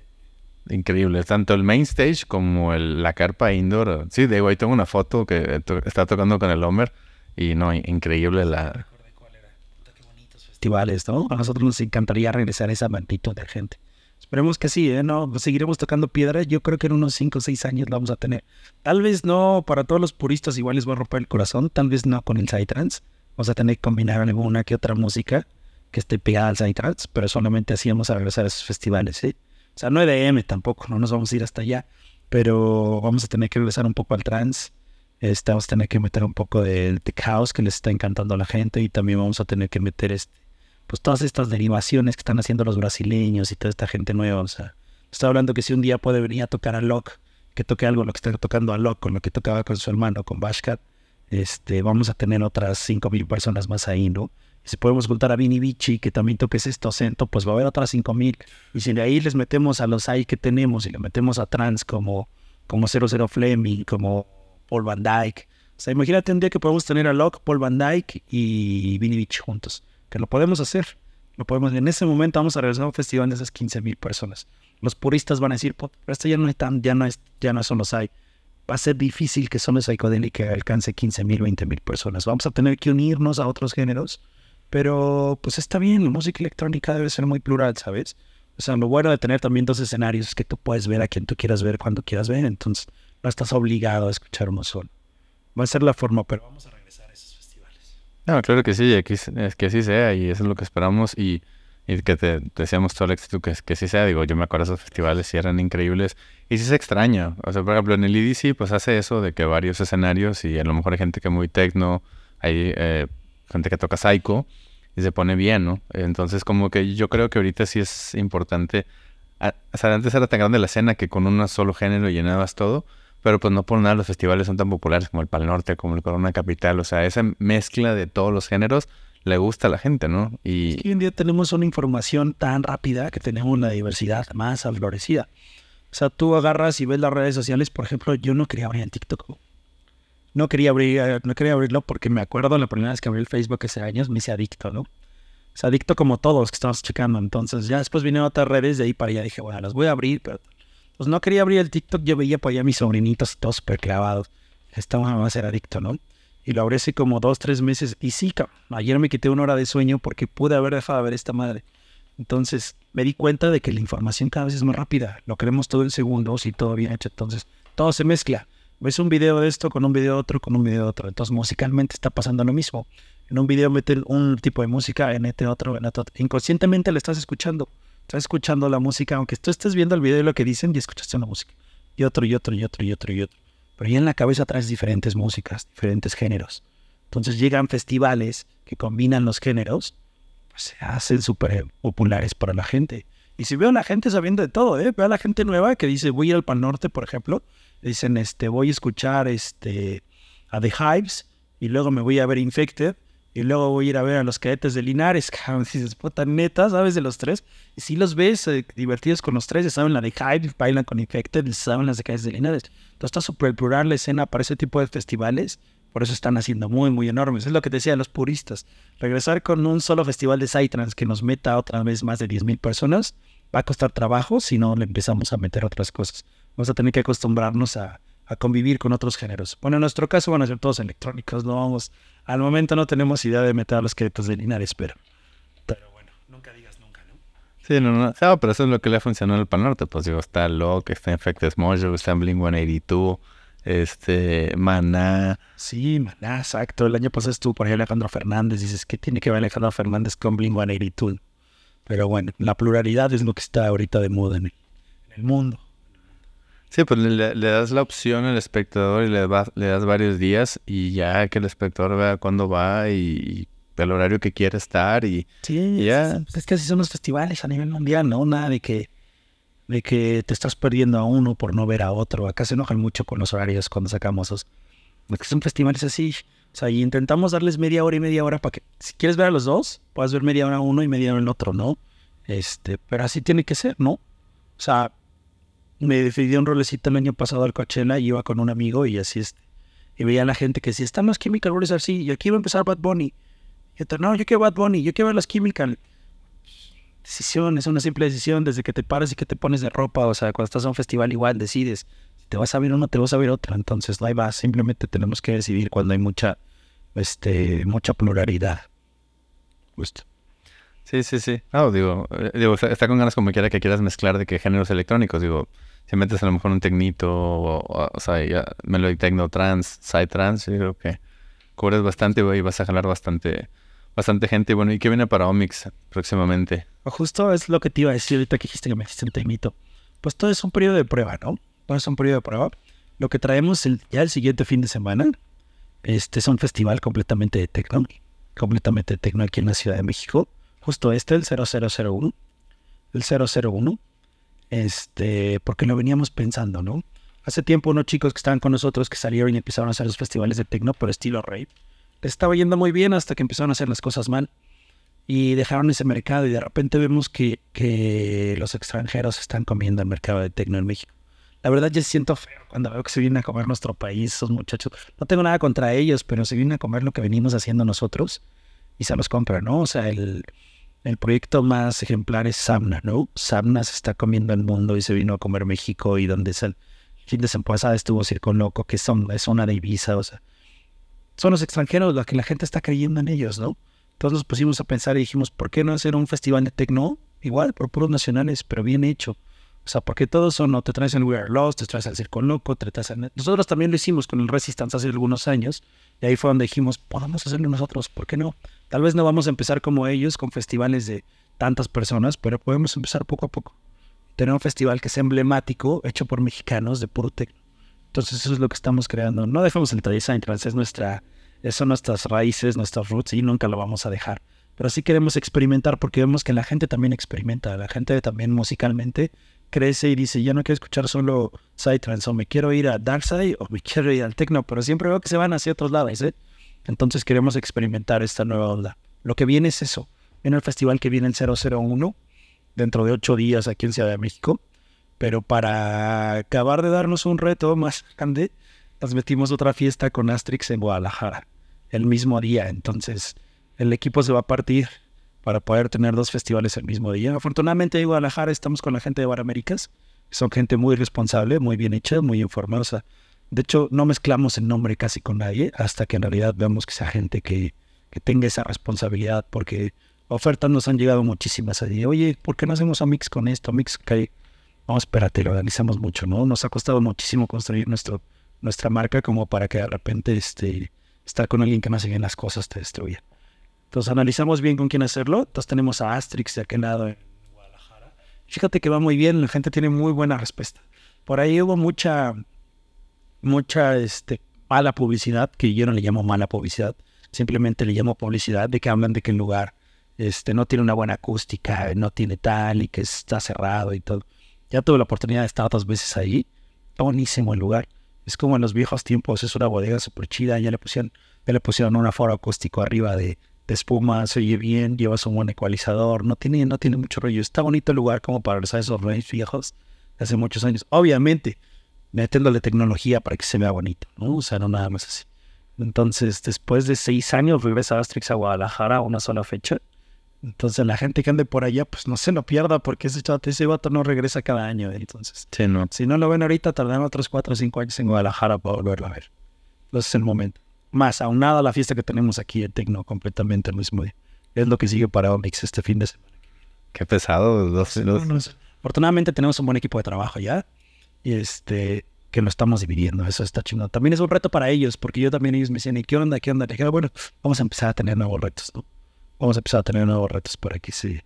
S1: increíble. Tanto el main stage como el- la carpa indoor. Sí, digo, ahí tengo una foto que to- está tocando con el Homer. Y no, increíble la...
S2: Recordé cuál era. Puta, qué bonitos festivales, ¿no? A nosotros nos encantaría regresar a esa magnitud de gente. Esperemos que sí, ¿eh? No, seguiremos tocando piedra. Yo creo que en unos 5 o 6 años la vamos a tener. Tal vez no para todos los puristas, igual les va a romper el corazón. Tal vez no con el Psytrance. Vamos a tener que combinar alguna que otra música que esté pegada al Psytrance, pero solamente así vamos a regresar a esos festivales, ¿sí? O sea, no EDM tampoco, no nos vamos a ir hasta allá, pero vamos a tener que regresar un poco al trance. Este, vamos a tener que meter un poco del tech house que les está encantando a la gente y también vamos a tener que meter este, pues todas estas derivaciones que están haciendo los brasileños y toda esta gente nueva. O sea, estoy hablando que si un día puede venir a tocar a Locke, que toque algo lo que está tocando a Locke, con lo que tocaba con su hermano, con Bashkat, este, vamos a tener otras 5.000 personas más ahí, ¿no? Y si podemos juntar a Vini Vici, que también toque este acento, pues va a haber otras 5.000. Y si de ahí les metemos a los ahí que tenemos y le metemos a trans como, como 00 Fleming, como Paul Van Dyke. O sea, imagínate un día que podemos tener a Locke, Paul Van Dyke y Vini Vici juntos. Que lo podemos hacer. Lo podemos, en ese momento vamos a a un festival de esas 15.000 personas. Los puristas van a decir, "Puta, pero esto ya no es tan, ya no es, ya no son los hay. Va a ser difícil que solo Psychedelic alcance 15.000, 20.000 personas. Vamos a tener que unirnos a otros géneros. Pero pues está bien, la música electrónica debe ser muy plural, ¿sabes? O sea, lo bueno de tener también dos escenarios es que tú puedes ver a quien tú quieras ver cuando quieras ver, entonces no estás obligado a escuchar uno solo. Va a ser la forma, pero vamos a regresar a esos festivales.
S1: No, claro que sí, aquí, es que así sea, y eso es lo que esperamos, y, y que te, deseamos todo el éxito que, que sí sea. Digo, yo me acuerdo de esos festivales y eran increíbles, y sí se extraña. O sea, por ejemplo, en el EDC, pues hace eso de que varios escenarios, y a lo mejor hay gente que es muy tecno, hay eh, gente que toca psycho, y se pone bien, ¿no? Entonces, como que yo creo que ahorita sí es importante. o sea, antes era tan grande la escena que con un solo género llenabas todo, pero pues no por nada los festivales son tan populares como el Pal Norte, como el Corona Capital. O sea, esa mezcla de todos los géneros le gusta a la gente, ¿no? Y
S2: Es que hoy en día tenemos una información tan rápida que tenemos una diversidad más aflorecida. O sea, tú agarras y ves las redes sociales, por ejemplo, yo no quería abrir el TikTok. No quería abrir, eh, no quería abrirlo porque me acuerdo la primera vez que abrí el Facebook hace años, me hice adicto, ¿no? O adicto como todos que estamos checando. Entonces, ya después vinieron otras redes, de ahí para allá dije, bueno, las voy a abrir, pero pues no quería abrir el TikTok, yo veía por allá a mis sobrinitos todos súper clavados. Estaban a ser adicto, ¿no? Y lo abrí hace como dos, tres meses. Y sí, ayer me quité una hora de sueño porque pude haber dejado de ver esta madre. Entonces me di cuenta de que la información cada vez es más rápida. Lo queremos todo en segundos y todo bien hecho. Entonces todo se mezcla. Ves un video de esto con un video de otro, con un video de otro. Entonces musicalmente está pasando lo mismo. En un video meter un tipo de música, en este otro, en otro. Inconscientemente le estás escuchando. Estás escuchando la música, aunque tú estés viendo el video y lo que dicen y escuchaste una música. Y otro, y otro, y otro, y otro, y otro. Pero ya en la cabeza traes diferentes músicas, diferentes géneros. Entonces llegan festivales que combinan los géneros, pues se hacen súper populares para la gente. Y si veo a la gente sabiendo de todo, ¿eh? veo a la gente nueva que dice, voy al Pan Norte, por ejemplo, dicen, este, voy a escuchar este, a The Hives y luego me voy a ver Infected y luego voy a ir a ver a los cadetes de Linares. Cabrón, dices, puta neta, ¿sabes de los tres? Y si los ves eh, divertidos con los tres, ya saben la de Hives, bailan con Infected, ya saben las de cadetes de Linares. Entonces está súper plural la escena para ese tipo de festivales. Por eso están haciendo muy, muy enormes. Es lo que te decía los puristas. Regresar con un solo festival de Psytrance que nos meta otra vez más de 10.000 personas va a costar trabajo si no le empezamos a meter otras cosas. Vamos a tener que acostumbrarnos a, a convivir con otros géneros. Bueno, en nuestro caso van a ser todos electrónicos. No vamos, al momento no tenemos idea de meter a los créditos de Linares, pero, pero bueno, nunca digas nunca, ¿no?
S1: Sí, no, no, no, pero eso es lo que le ha funcionado al Pan Norte. Pues digo, está Locke, está Infected Mojo, está en Blink 182, este, Maná.
S2: Sí, Maná, exacto. El año pasado estuvo por ahí Alejandro Fernández. Dices, ¿qué tiene que ver Alejandro Fernández con Blink 182? Pero bueno, la pluralidad es lo que está ahorita de moda en el, mundo.
S1: Sí, pues le, das la opción al espectador y le, le das varios días y ya que el espectador vea cuándo va y, el horario que quiere estar y,
S2: sí, ya. Es, que así son los festivales a nivel mundial, ¿no? Nada de que, de que te estás perdiendo a uno por no ver a otro. Acá se enojan mucho con los horarios cuando sacamos esos. Porque son festivales así. O sea, y intentamos darles media hora y media hora para que, si quieres ver a los dos, puedas ver media hora uno y media hora el otro, ¿no? Este, pero así tiene que ser, ¿no? O sea, me decidí un rolecito el año pasado al Coachella y iba con un amigo y así es. Y veía a la gente que decía, están los Chemical Brothers así, y aquí va a empezar Bad Bunny. Y otro, no, yo quiero Bad Bunny, yo quiero ver los Chemical. Decisión, es una simple decisión desde que te paras y que te pones de ropa. O sea, cuando estás a un festival igual decides si te vas a ver uno, te vas a ver otro. Entonces, hay va, simplemente tenemos que decidir cuando hay mucha, este, mucha pluralidad.
S1: Justo. Sí, sí, sí. No, digo, eh, digo, está con ganas como quiera que quieras mezclar de qué géneros electrónicos. Digo, si metes a lo mejor un tecnito, o, o, sea, ya, melody techno trans, side trans, yo creo que cubres bastante y vas a jalar bastante, bastante gente. Bueno, ¿y qué viene para Omix próximamente?
S2: Justo es lo que te iba a decir ahorita que dijiste que me hiciste un tecnito. Pues todo es un periodo de prueba, ¿no? Todo es un periodo de prueba. Lo que traemos ya el siguiente fin de semana, este es un festival completamente de techno, completamente de techno aquí en la Ciudad de México justo este, el 0001, el 001, este, porque lo veníamos pensando, ¿no? Hace tiempo unos chicos que estaban con nosotros que salieron y empezaron a hacer los festivales de techno, pero estilo rave, les estaba yendo muy bien hasta que empezaron a hacer las cosas mal y dejaron ese mercado y de repente vemos que, que los extranjeros están comiendo el mercado de techno en México. La verdad ya siento feo cuando veo que se vienen a comer nuestro país, esos muchachos. No tengo nada contra ellos, pero se vienen a comer lo que venimos haciendo nosotros y se los compran, ¿no? O sea, el, el proyecto más ejemplar es Samna, ¿no? Samna se está comiendo el mundo y se vino a comer México y donde es el fin de semana pasada estuvo Circo Loco, que son, es zona de Ibiza, o sea, son los extranjeros los que la gente está creyendo en ellos, ¿no? Entonces nos pusimos a pensar y dijimos, ¿por qué no hacer un festival de techno? Igual, por puros nacionales, pero bien hecho. O sea, porque todos son, no te traes el We Are Lost, te traes el Circo Loco, te traes el... Nosotros también lo hicimos con el Resistance hace algunos años, y ahí fue donde dijimos, podemos hacerlo nosotros, ¿por qué no? Tal vez no vamos a empezar como ellos con festivales de tantas personas, pero podemos empezar poco a poco. Tener un festival que sea emblemático, hecho por mexicanos de puro techno. Entonces eso es lo que estamos creando. No dejamos el design trans, es nuestra, son nuestras raíces, nuestras roots y nunca lo vamos a dejar. Pero sí queremos experimentar porque vemos que la gente también experimenta, la gente también musicalmente crece y dice, ya no quiero escuchar solo Psytrance o me quiero ir a Darkside o me quiero ir al techno, pero siempre veo que se van hacia otros lados, ¿eh? Entonces queremos experimentar esta nueva onda. Lo que viene es eso. Viene el festival que viene el 001 dentro de ocho días aquí en Ciudad de México. Pero para acabar de darnos un reto más grande, nos metimos otra fiesta con Astrix en Guadalajara el mismo día. Entonces el equipo se va a partir para poder tener dos festivales el mismo día. Afortunadamente en Guadalajara estamos con la gente de Bar Américas. Son gente muy responsable, muy bien hecha, muy informada. De hecho, no mezclamos el nombre casi con nadie hasta que en realidad veamos que sea gente que, tenga esa responsabilidad, porque ofertas nos han llegado muchísimas allí. Oye, ¿por qué no hacemos a mix con esto? Mix que no, espérate, lo analizamos mucho, ¿no? Nos ha costado muchísimo construir nuestro, nuestra marca como para que de repente este, estar con alguien que hace bien las cosas te destruya. Entonces analizamos bien con quién hacerlo. Entonces tenemos a Astrix de aquel lado en Guadalajara. Fíjate que va muy bien, la gente tiene muy buena respuesta. Por ahí hubo mucha mucha este, mala publicidad, que yo no le llamo mala publicidad, simplemente le llamo publicidad de que hablan de que el lugar este, no tiene una buena acústica, no tiene tal y que está cerrado y todo. Ya tuve la oportunidad de estar dos veces ahí. Buenísimo el lugar. Es como en los viejos tiempos, es una bodega súper chida. Ya le pusieron, ya le pusieron un aforo acústico arriba de, de, espuma, se oye bien, llevas un buen ecualizador, no tiene, no tiene mucho rollo. Está bonito el lugar como para regresar esos reyes viejos de hace muchos años. Obviamente, metiéndole tecnología para que se vea bonito, ¿no? O sea, no nada más así. Entonces, después de seis años, regresa Astrix a Guadalajara a una sola fecha. Entonces, la gente que ande por allá, pues no se lo pierda, porque ese chat, ese vato no regresa cada año. Entonces,
S1: sí, no.
S2: si no lo ven ahorita, tardan otros cuatro o cinco años en Guadalajara para volverlo a ver. Entonces, es el momento. Más, aunada a la fiesta que tenemos aquí en Tecno, completamente el mismo día. Es lo que sigue para Omix este fin de semana.
S1: Qué pesado, dos, dos.
S2: Afortunadamente tenemos un buen equipo de trabajo ya. Y este, que lo estamos dividiendo. Eso está chingón. También es un reto para ellos, porque yo también ellos me decían, ¿y qué onda? ¿Qué onda? Le dije, bueno, vamos a empezar a tener nuevos retos, ¿no? Vamos a empezar a tener nuevos retos para que sí,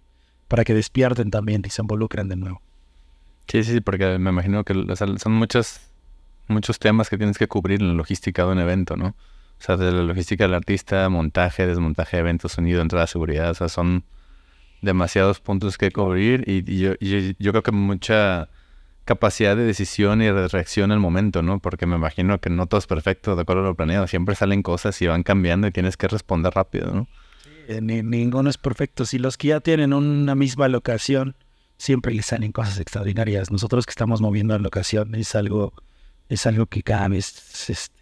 S2: para que despierten también y se involucren de nuevo.
S1: Sí, sí, porque me imagino que son muchos, muchos temas que tienes que cubrir en la logística de un evento, ¿no? O sea, de la logística del artista, montaje, desmontaje de eventos, sonido, entrada, seguridad, o sea, son demasiados puntos que cubrir y, yo, yo, creo que mucha capacidad de decisión y de reacción al momento, ¿no? Porque me imagino que no todo es perfecto de acuerdo a lo planeado. Siempre salen cosas y van cambiando y tienes que responder rápido, ¿no?
S2: Sí, ninguno es perfecto. Si los que ya tienen una misma locación, siempre les salen cosas extraordinarias. Nosotros que estamos moviendo la locación es algo, es algo que cada vez este,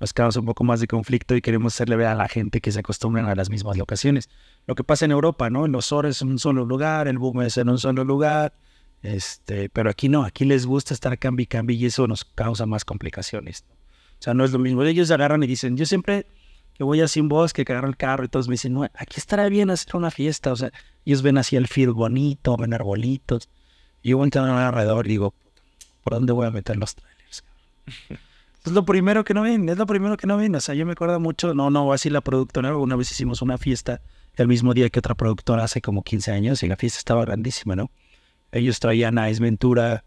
S2: nos causa un poco más de conflicto y queremos hacerle ver a la gente que se acostumbran a las mismas locaciones. Lo que pasa en Europa, ¿no? Los Ores en un solo lugar, el Boom es en un solo lugar, este, pero aquí no, aquí les gusta estar cambio y cambio y eso nos causa más complicaciones. O sea, no es lo mismo. Ellos agarran y dicen, yo siempre que voy así un bosque, que agarro el carro y todos me dicen, no, aquí estará bien hacer una fiesta. O sea, ellos ven así el field bonito, ven arbolitos. Y yo entrando alrededor y digo, ¿por dónde voy a meter los trailers? es lo primero que no ven, es lo primero que no ven. O sea, yo me acuerdo mucho, no, no, así la productora, una vez hicimos una fiesta el mismo día que otra productora hace como 15 años y la fiesta estaba grandísima, ¿no? ellos traían a Esventura,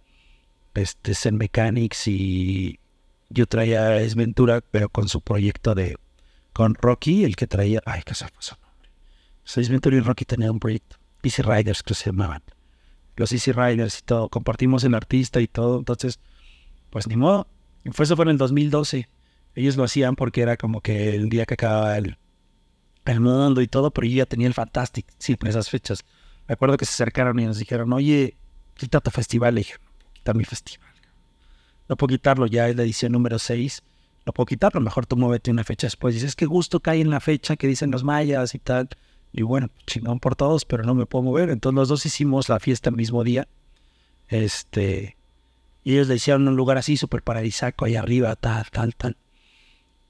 S2: este, Zen Mechanics y yo traía a Esventura, pero con su proyecto de, con Rocky, el que traía, ay, qué se nombre. Esventura y Rocky tenían un proyecto, Easy Riders que se llamaban. Los Easy Riders y todo, compartimos el artista y todo, entonces, pues ni modo. Eso fue en el 2012. Ellos lo hacían porque era como que el día que acababa el, mundo y todo, pero yo ya tenía el Fantastic, sí, en esas fechas. Me acuerdo que se acercaron y nos dijeron, oye, quita tu festival. Le dije, quitar mi festival. No puedo quitarlo, ya es la edición número 6. No puedo quitarlo, mejor tú muévete una fecha después. Dices, que gusto cae en la fecha que dicen los mayas y tal. Y bueno, chingón por todos, pero no me puedo mover. Entonces los dos hicimos la fiesta el mismo día. Este. Y ellos le hicieron un lugar así, súper paradisíaco, ahí arriba, tal, tal, tal.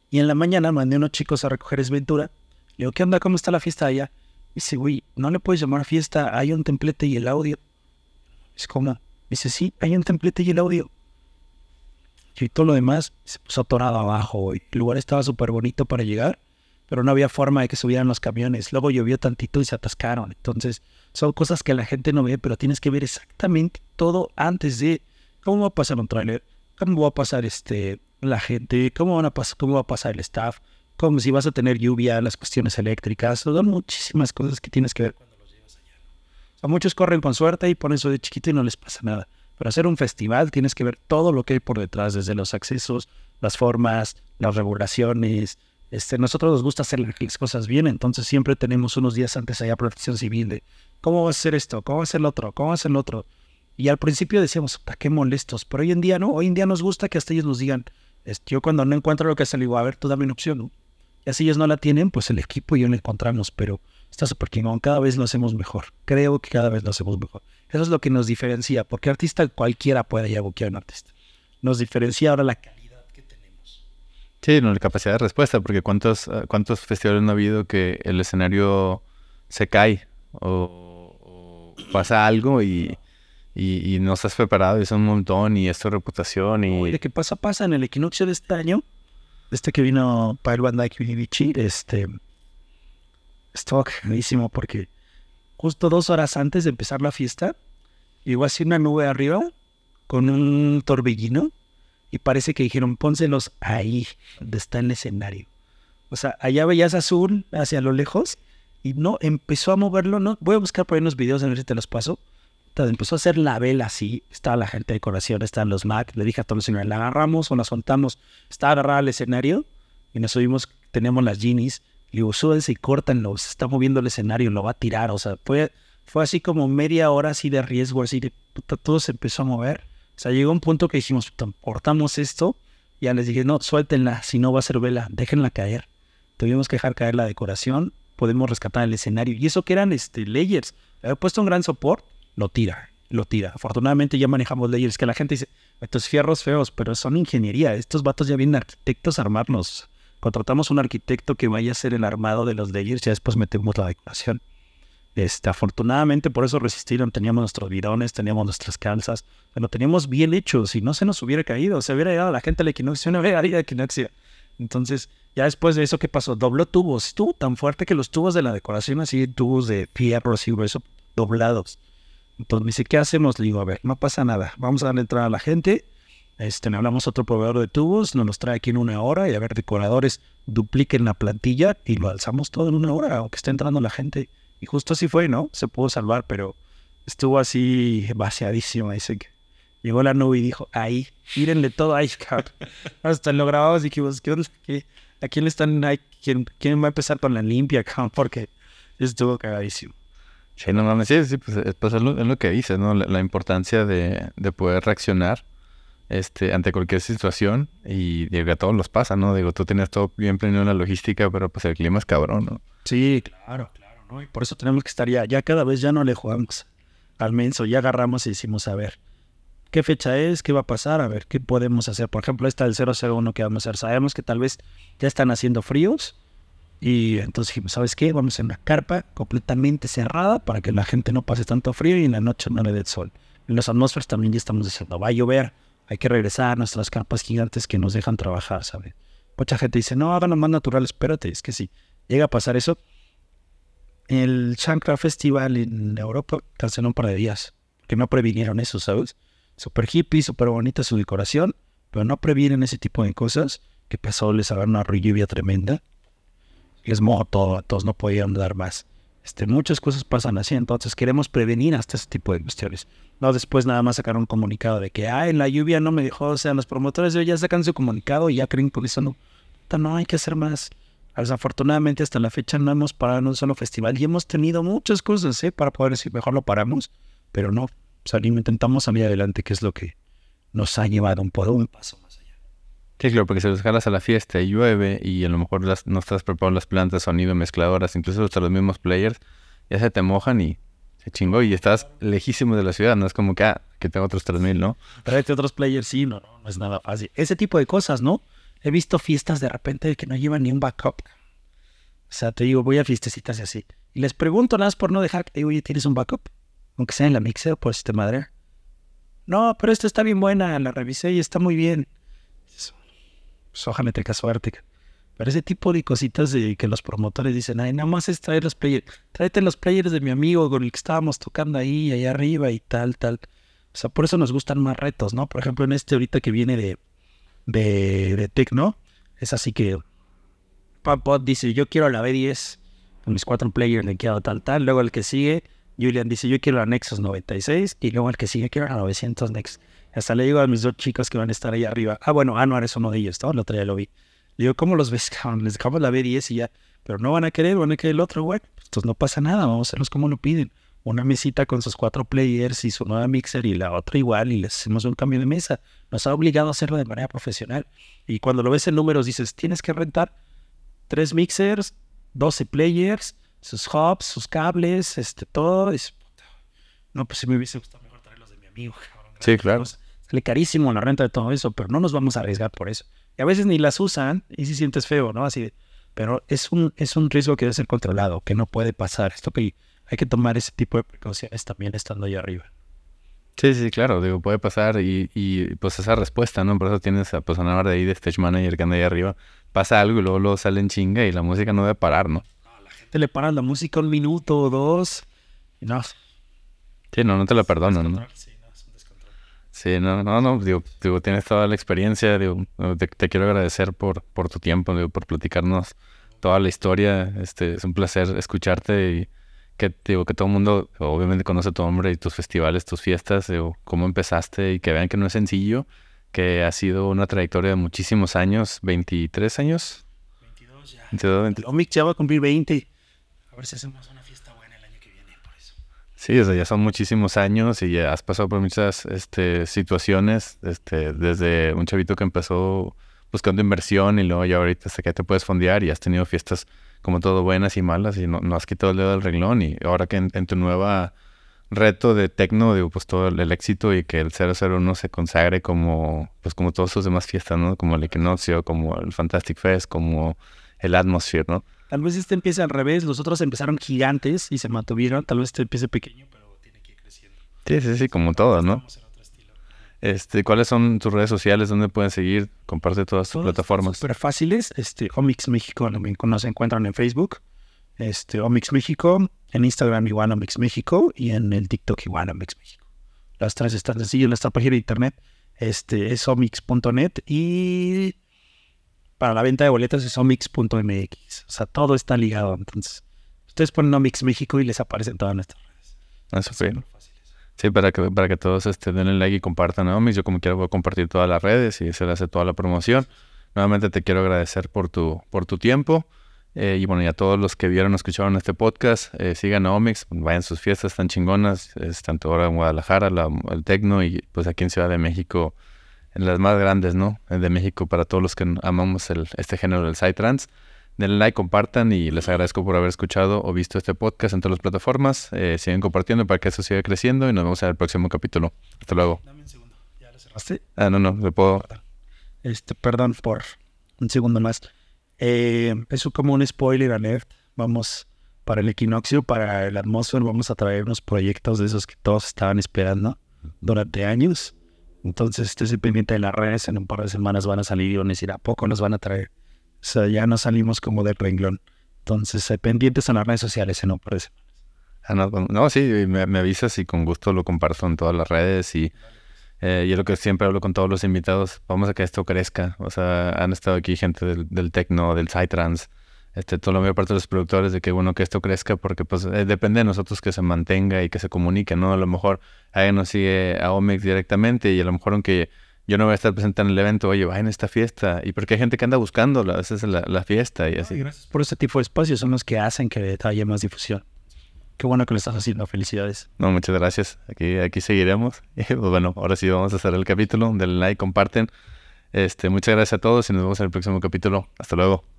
S2: Y en la mañana mandé unos chicos a recoger Esventura. Le digo, ¿qué onda? ¿Cómo está la fiesta allá? Dice, güey, no le puedes llamar fiesta, hay un templete y el audio. Es como, dice, sí, hay un templete y el audio. Y todo lo demás se puso atorado abajo. El lugar estaba súper bonito para llegar, pero no había forma de que subieran los camiones. Luego llovió tantito y se atascaron. Entonces, son cosas que la gente no ve, pero tienes que ver exactamente todo antes de cómo va a pasar un trailer, cómo va a pasar este, la gente, cómo, van a cómo va a pasar el staff, como si vas a tener lluvia, las cuestiones eléctricas, son muchísimas cosas que tienes que ver cuando los llevas allá. Muchos corren con suerte y ponen eso de chiquito y no les pasa nada. Pero hacer un festival tienes que ver todo lo que hay por detrás, desde los accesos, las formas, las regulaciones. Este, nosotros nos gusta hacer las cosas bien, entonces siempre tenemos unos días antes allá protección civil de cómo va a ser esto, cómo va a ser el otro, cómo va a ser el otro. Y al principio decíamos, ¿para qué molestos? Pero hoy en día no, hoy en día nos gusta que hasta ellos nos digan, yo cuando no encuentro lo que hacer, le digo, a ver, tú dame una opción, ¿no? Y así ellos no la tienen, pues el equipo y yo la encontramos, pero está súper chingón. Cada vez lo hacemos mejor. Creo que cada vez lo hacemos mejor. Eso es lo que nos diferencia, porque artista cualquiera puede ir a a un artista. Nos diferencia ahora la calidad que tenemos.
S1: Sí, no, la capacidad de respuesta, porque ¿cuántos, ah, cuántos festivales no ha habido que el escenario se cae o, pasa algo y, y, no estás preparado y es un montón y esto reputación y...
S2: de qué pasa, pasa en el equinoccio de este año este que vino para el Van Dyke este, estuvo cagadísimo porque justo dos horas antes de empezar la fiesta, llegó así una nube arriba con un torbellino y parece que dijeron, pónselos ahí, donde está el escenario. O sea, allá veías azul hacia lo lejos y no, empezó a moverlo, no, voy a buscar por ahí unos videos a ver si te los paso empezó a hacer la vela así, estaba la gente de decoración, estaban los Mac, le dije a todos los señores, la agarramos o la soltamos, estaba agarrada al escenario y nos subimos, tenemos las genies, y digo, súbense y córtanlo, se está moviendo el escenario, lo va a tirar, o sea, fue, fue así como media hora así de riesgo, así de, puta, todo se empezó a mover, o sea, llegó un punto que dijimos, cortamos esto, y ya les dije, no, suéltenla, si no va a ser vela, déjenla caer, tuvimos que dejar caer la decoración, podemos rescatar el escenario, y eso que eran este, layers, había puesto un gran soporte, lo tira, lo tira. Afortunadamente ya manejamos leyes que la gente dice, estos fierros feos, pero son ingeniería. Estos vatos ya vienen arquitectos a armarnos. Contratamos un arquitecto que vaya a hacer el armado de los layers ya después metemos la decoración. Este, afortunadamente por eso resistieron, teníamos nuestros bidones, teníamos nuestras calzas, lo teníamos bien hechos y no se nos hubiera caído, se hubiera llegado la gente al equinoccio, no hubiera ido al equinoccio. Entonces, ya después de eso, ¿qué pasó? Dobló tubos, estuvo tan fuerte que los tubos de la decoración, así, tubos de fierro, así grueso, doblados. Entonces me dice, ¿qué hacemos? Le digo, a ver, no pasa nada, vamos a darle entrada a la gente, este, le hablamos a otro proveedor de tubos, nos los trae aquí en una hora y a ver, decoradores, dupliquen la plantilla y lo alzamos todo en una hora, aunque esté entrando la gente. Y justo así fue, ¿no? Se pudo salvar, pero estuvo así vaciadísimo. Dice que llegó la nube y dijo, ahí, mírenle todo ahí, Hasta lo grabamos y dijimos, ¿qué onda? ¿A quién le están, ¿quién, quién va a empezar con la limpia, cabrón? Porque estuvo cagadísimo.
S1: Sí, no mames, sí, sí, pues, pues es, lo, que dices, ¿no? La, importancia de, de, poder reaccionar este, ante cualquier situación y digo, a todos los pasa, ¿no? Digo, tú tienes todo bien planeado en la logística, pero pues el clima es cabrón, ¿no?
S2: Sí, claro, claro. Y por eso tenemos que estar ya, ya cada vez ya no le jugamos al menso, ya agarramos y decimos, a ver, ¿qué fecha es? ¿Qué va a pasar? A ver, ¿qué podemos hacer? Por ejemplo, esta del 001 que vamos a hacer, sabemos que tal vez ya están haciendo fríos y entonces dijimos, ¿sabes qué? Vamos a una carpa completamente cerrada para que la gente no pase tanto frío y en la noche no le dé sol. En las atmósferas también ya estamos diciendo, va a llover, hay que regresar a nuestras carpas gigantes que nos dejan trabajar, ¿sabes? Mucha gente dice, no, háganlo más natural, espérate, es que si llega a pasar eso, el Shankra Festival en Europa canceló un par de días, que no previnieron eso, ¿sabes? Super hippie, super bonita su decoración, pero no previenen ese tipo de cosas, que pasó, les hagan una lluvia tremenda, les mojó todo, todos no podían dar más. Este, muchas cosas pasan así, entonces queremos prevenir hasta ese tipo de cuestiones. No después nada más sacar un comunicado de que, en la lluvia no me dejó, o sea, los promotores de hoy ya sacan su comunicado y ya creen que eso no, no hay que hacer más. Desafortunadamente hasta la fecha no hemos parado en un solo festival y hemos tenido muchas cosas ¿eh? para poder decir mejor lo paramos, pero no, salimos, intentamos salir adelante, que es lo que nos ha llevado un, poco, un paso.
S1: Sí, claro, porque si los jalas a la fiesta y llueve y a lo mejor las, no estás preparando las plantas, sonido, mezcladoras, incluso hasta los mismos players, ya se te mojan y se chingó y estás lejísimo de la ciudad, no es como que, ah, que tengo otros 3000, ¿no?
S2: Tráete otros players, sí, no, no, no es nada fácil. Ese tipo de cosas, ¿no? He visto fiestas de repente que no llevan ni un backup. O sea, te digo, voy a fiestecitas y así. Y les pregunto nada más por no dejar que, oye, ¿tienes un backup? Aunque sea en la mixer, pues te madre. No, pero esta está bien buena, la revisé y está muy bien. Pues ojalá te suerte. Pero ese tipo de cositas de que los promotores dicen, ay, nada más es traer los players. Tráete los players de mi amigo con el que estábamos tocando ahí, allá arriba y tal, tal. O sea, por eso nos gustan más retos, ¿no? Por ejemplo, en este ahorita que viene de, de, de es así que Pop dice, yo quiero la B10 con mis cuatro players, le quiero tal, tal. Luego el que sigue, Julian dice, yo quiero la Nexus 96. Y luego el que sigue, quiero la 900 Nexus. Hasta le digo a mis dos chicos que van a estar ahí arriba. Ah, bueno, Anuar es uno de ellos, ¿no? El otro día lo vi. Le digo, ¿cómo los ves, Les dejamos la B10 y ya. Pero no van a querer, van a querer el otro, güey. Entonces no pasa nada, vamos a hacerlos como lo piden. Una mesita con sus cuatro players y su nueva mixer y la otra igual y les hacemos un cambio de mesa. Nos ha obligado a hacerlo de manera profesional. Y cuando lo ves en números dices, tienes que rentar tres mixers, 12 players, sus hubs, sus cables, este, todo. no, pues si me hubiese gustado mejor traerlos de mi amigo.
S1: sí, claro.
S2: Sale carísimo la renta de todo eso, pero no nos vamos a arriesgar por eso. Y a veces ni las usan y si sientes feo, ¿no? Así pero es un, es un riesgo que debe ser controlado, que no puede pasar. Esto que hay que tomar ese tipo de precauciones también estando ahí arriba.
S1: Sí, sí, claro, digo, puede pasar y, y pues esa respuesta, ¿no? Por eso tienes a pues, de ahí de Stage Manager que anda ahí arriba, pasa algo y luego, luego sale en chinga y la música no debe parar, ¿no?
S2: No, la gente le para la música un minuto o dos y no.
S1: Sí, no, no te la perdonan, ¿no? Sí, no, es un descontrol. Sí, no, no, no, digo, digo tienes toda la experiencia, digo, te, te, quiero agradecer por, por tu tiempo, digo, por platicarnos toda la historia, este, es un placer escucharte y que digo que todo el mundo obviamente conoce tu nombre y tus festivales, tus fiestas, digo, cómo empezaste y que vean que no es sencillo, que ha sido una trayectoria de muchísimos años, 23 años.
S2: 22 ya. 22, 22. Omic ya va a cumplir 20. A ver si hacemos una fiesta buena el año que viene por eso.
S1: Sí, o sea, ya son muchísimos años y ya has pasado por muchas este, situaciones, este, desde un chavito que empezó buscando inversión y luego ya ahorita hasta que te puedes fondear y has tenido fiestas como todo buenas y malas y no, no has quitado el dedo del renglón y ahora que en, tu nueva reto de tecno, digo, pues todo el, éxito y que el 001 se consagre como, pues como todas sus demás fiestas, ¿no? Como el Equinoccio, como el Fantastic Fest, como el Atmosphere, ¿no?
S2: Tal vez este empiece al revés, los otros empezaron gigantes y se mantuvieron, tal vez este empiece pequeño, pero tiene que ir creciendo.
S1: Sí, sí, sí, como todas, ¿no? Este, ¿cuáles son tus redes sociales? ¿Dónde pueden seguir? Comparte todas tus plataformas.
S2: Súper fáciles. Este, Omix México nos encuentran en Facebook. Este, Omix México. En Instagram igual Omix México. Y en el TikTok igual Omix México. Las tres están sencillas. En nuestra página de internet este, es omix.net. Y para la venta de boletas es omix.mx. O sea, todo está ligado. Entonces, ustedes ponen Omix México y les aparecen todas nuestras redes.
S1: Ah. Súper
S2: fáciles.
S1: Sí, para que, para que todos este, denle like y compartan a Omix. Yo como quiera voy a compartir todas las redes y se hace toda la promoción. Nuevamente te quiero agradecer por tu, por tu tiempo. Eh, y bueno, y a todos los que vieron o escucharon este podcast, eh, sigan a Omix, vayan sus fiestas tan chingonas, es tanto ahora en Guadalajara, la- el Tecno y pues aquí en Ciudad de México, las más grandes, ¿no? Eh, De México para todos los que amamos el, este género del Psytrance. Denle like, compartan y les agradezco por haber escuchado o visto este podcast en todas las plataformas. Eh, siguen compartiendo para que eso siga creciendo y nos vemos en el próximo capítulo. Hasta luego.
S2: Dame un segundo. ¿Ya lo cerraste?
S1: Ah, no, no, le puedo...
S2: Este, perdón por un segundo más. Eh, es como un spoiler alert. Vamos para el equinoccio, para el atmósfero, vamos a traer unos proyectos de esos que todos estaban esperando durante años. Entonces, esté pendiente de las redes. En un par de semanas van a salir y van a decir, ¿a poco nos van a traer? O sea, ya no salimos como del renglón. Entonces, eh, pendientes en las redes sociales en un par de semanas.
S1: Ah, no, sí, me, me avisas y con gusto lo comparto en todas las redes y eh, yo lo que siempre hablo con todos los invitados, vamos a que esto crezca. O sea, han estado aquí gente del, del techno, del psytrance, este, toda la mayor parte de los productores de que bueno que esto crezca porque pues eh, depende de nosotros que se mantenga y que se comunique, ¿no? A lo mejor alguien nos sigue a Omex directamente y a lo mejor aunque yo no voy a estar presente en el evento, oye, vayan a esta fiesta. Y porque hay gente que anda buscando a veces la, la fiesta y así.
S2: gracias por este tipo de espacios. Son los que hacen que haya más difusión. Qué bueno que lo estás haciendo. Felicidades.
S1: No, muchas gracias. Aquí, aquí seguiremos. Y pues bueno, ahora sí vamos a hacer el capítulo. Denle like, comparten. Este, muchas gracias a todos y nos vemos en el próximo capítulo. Hasta luego.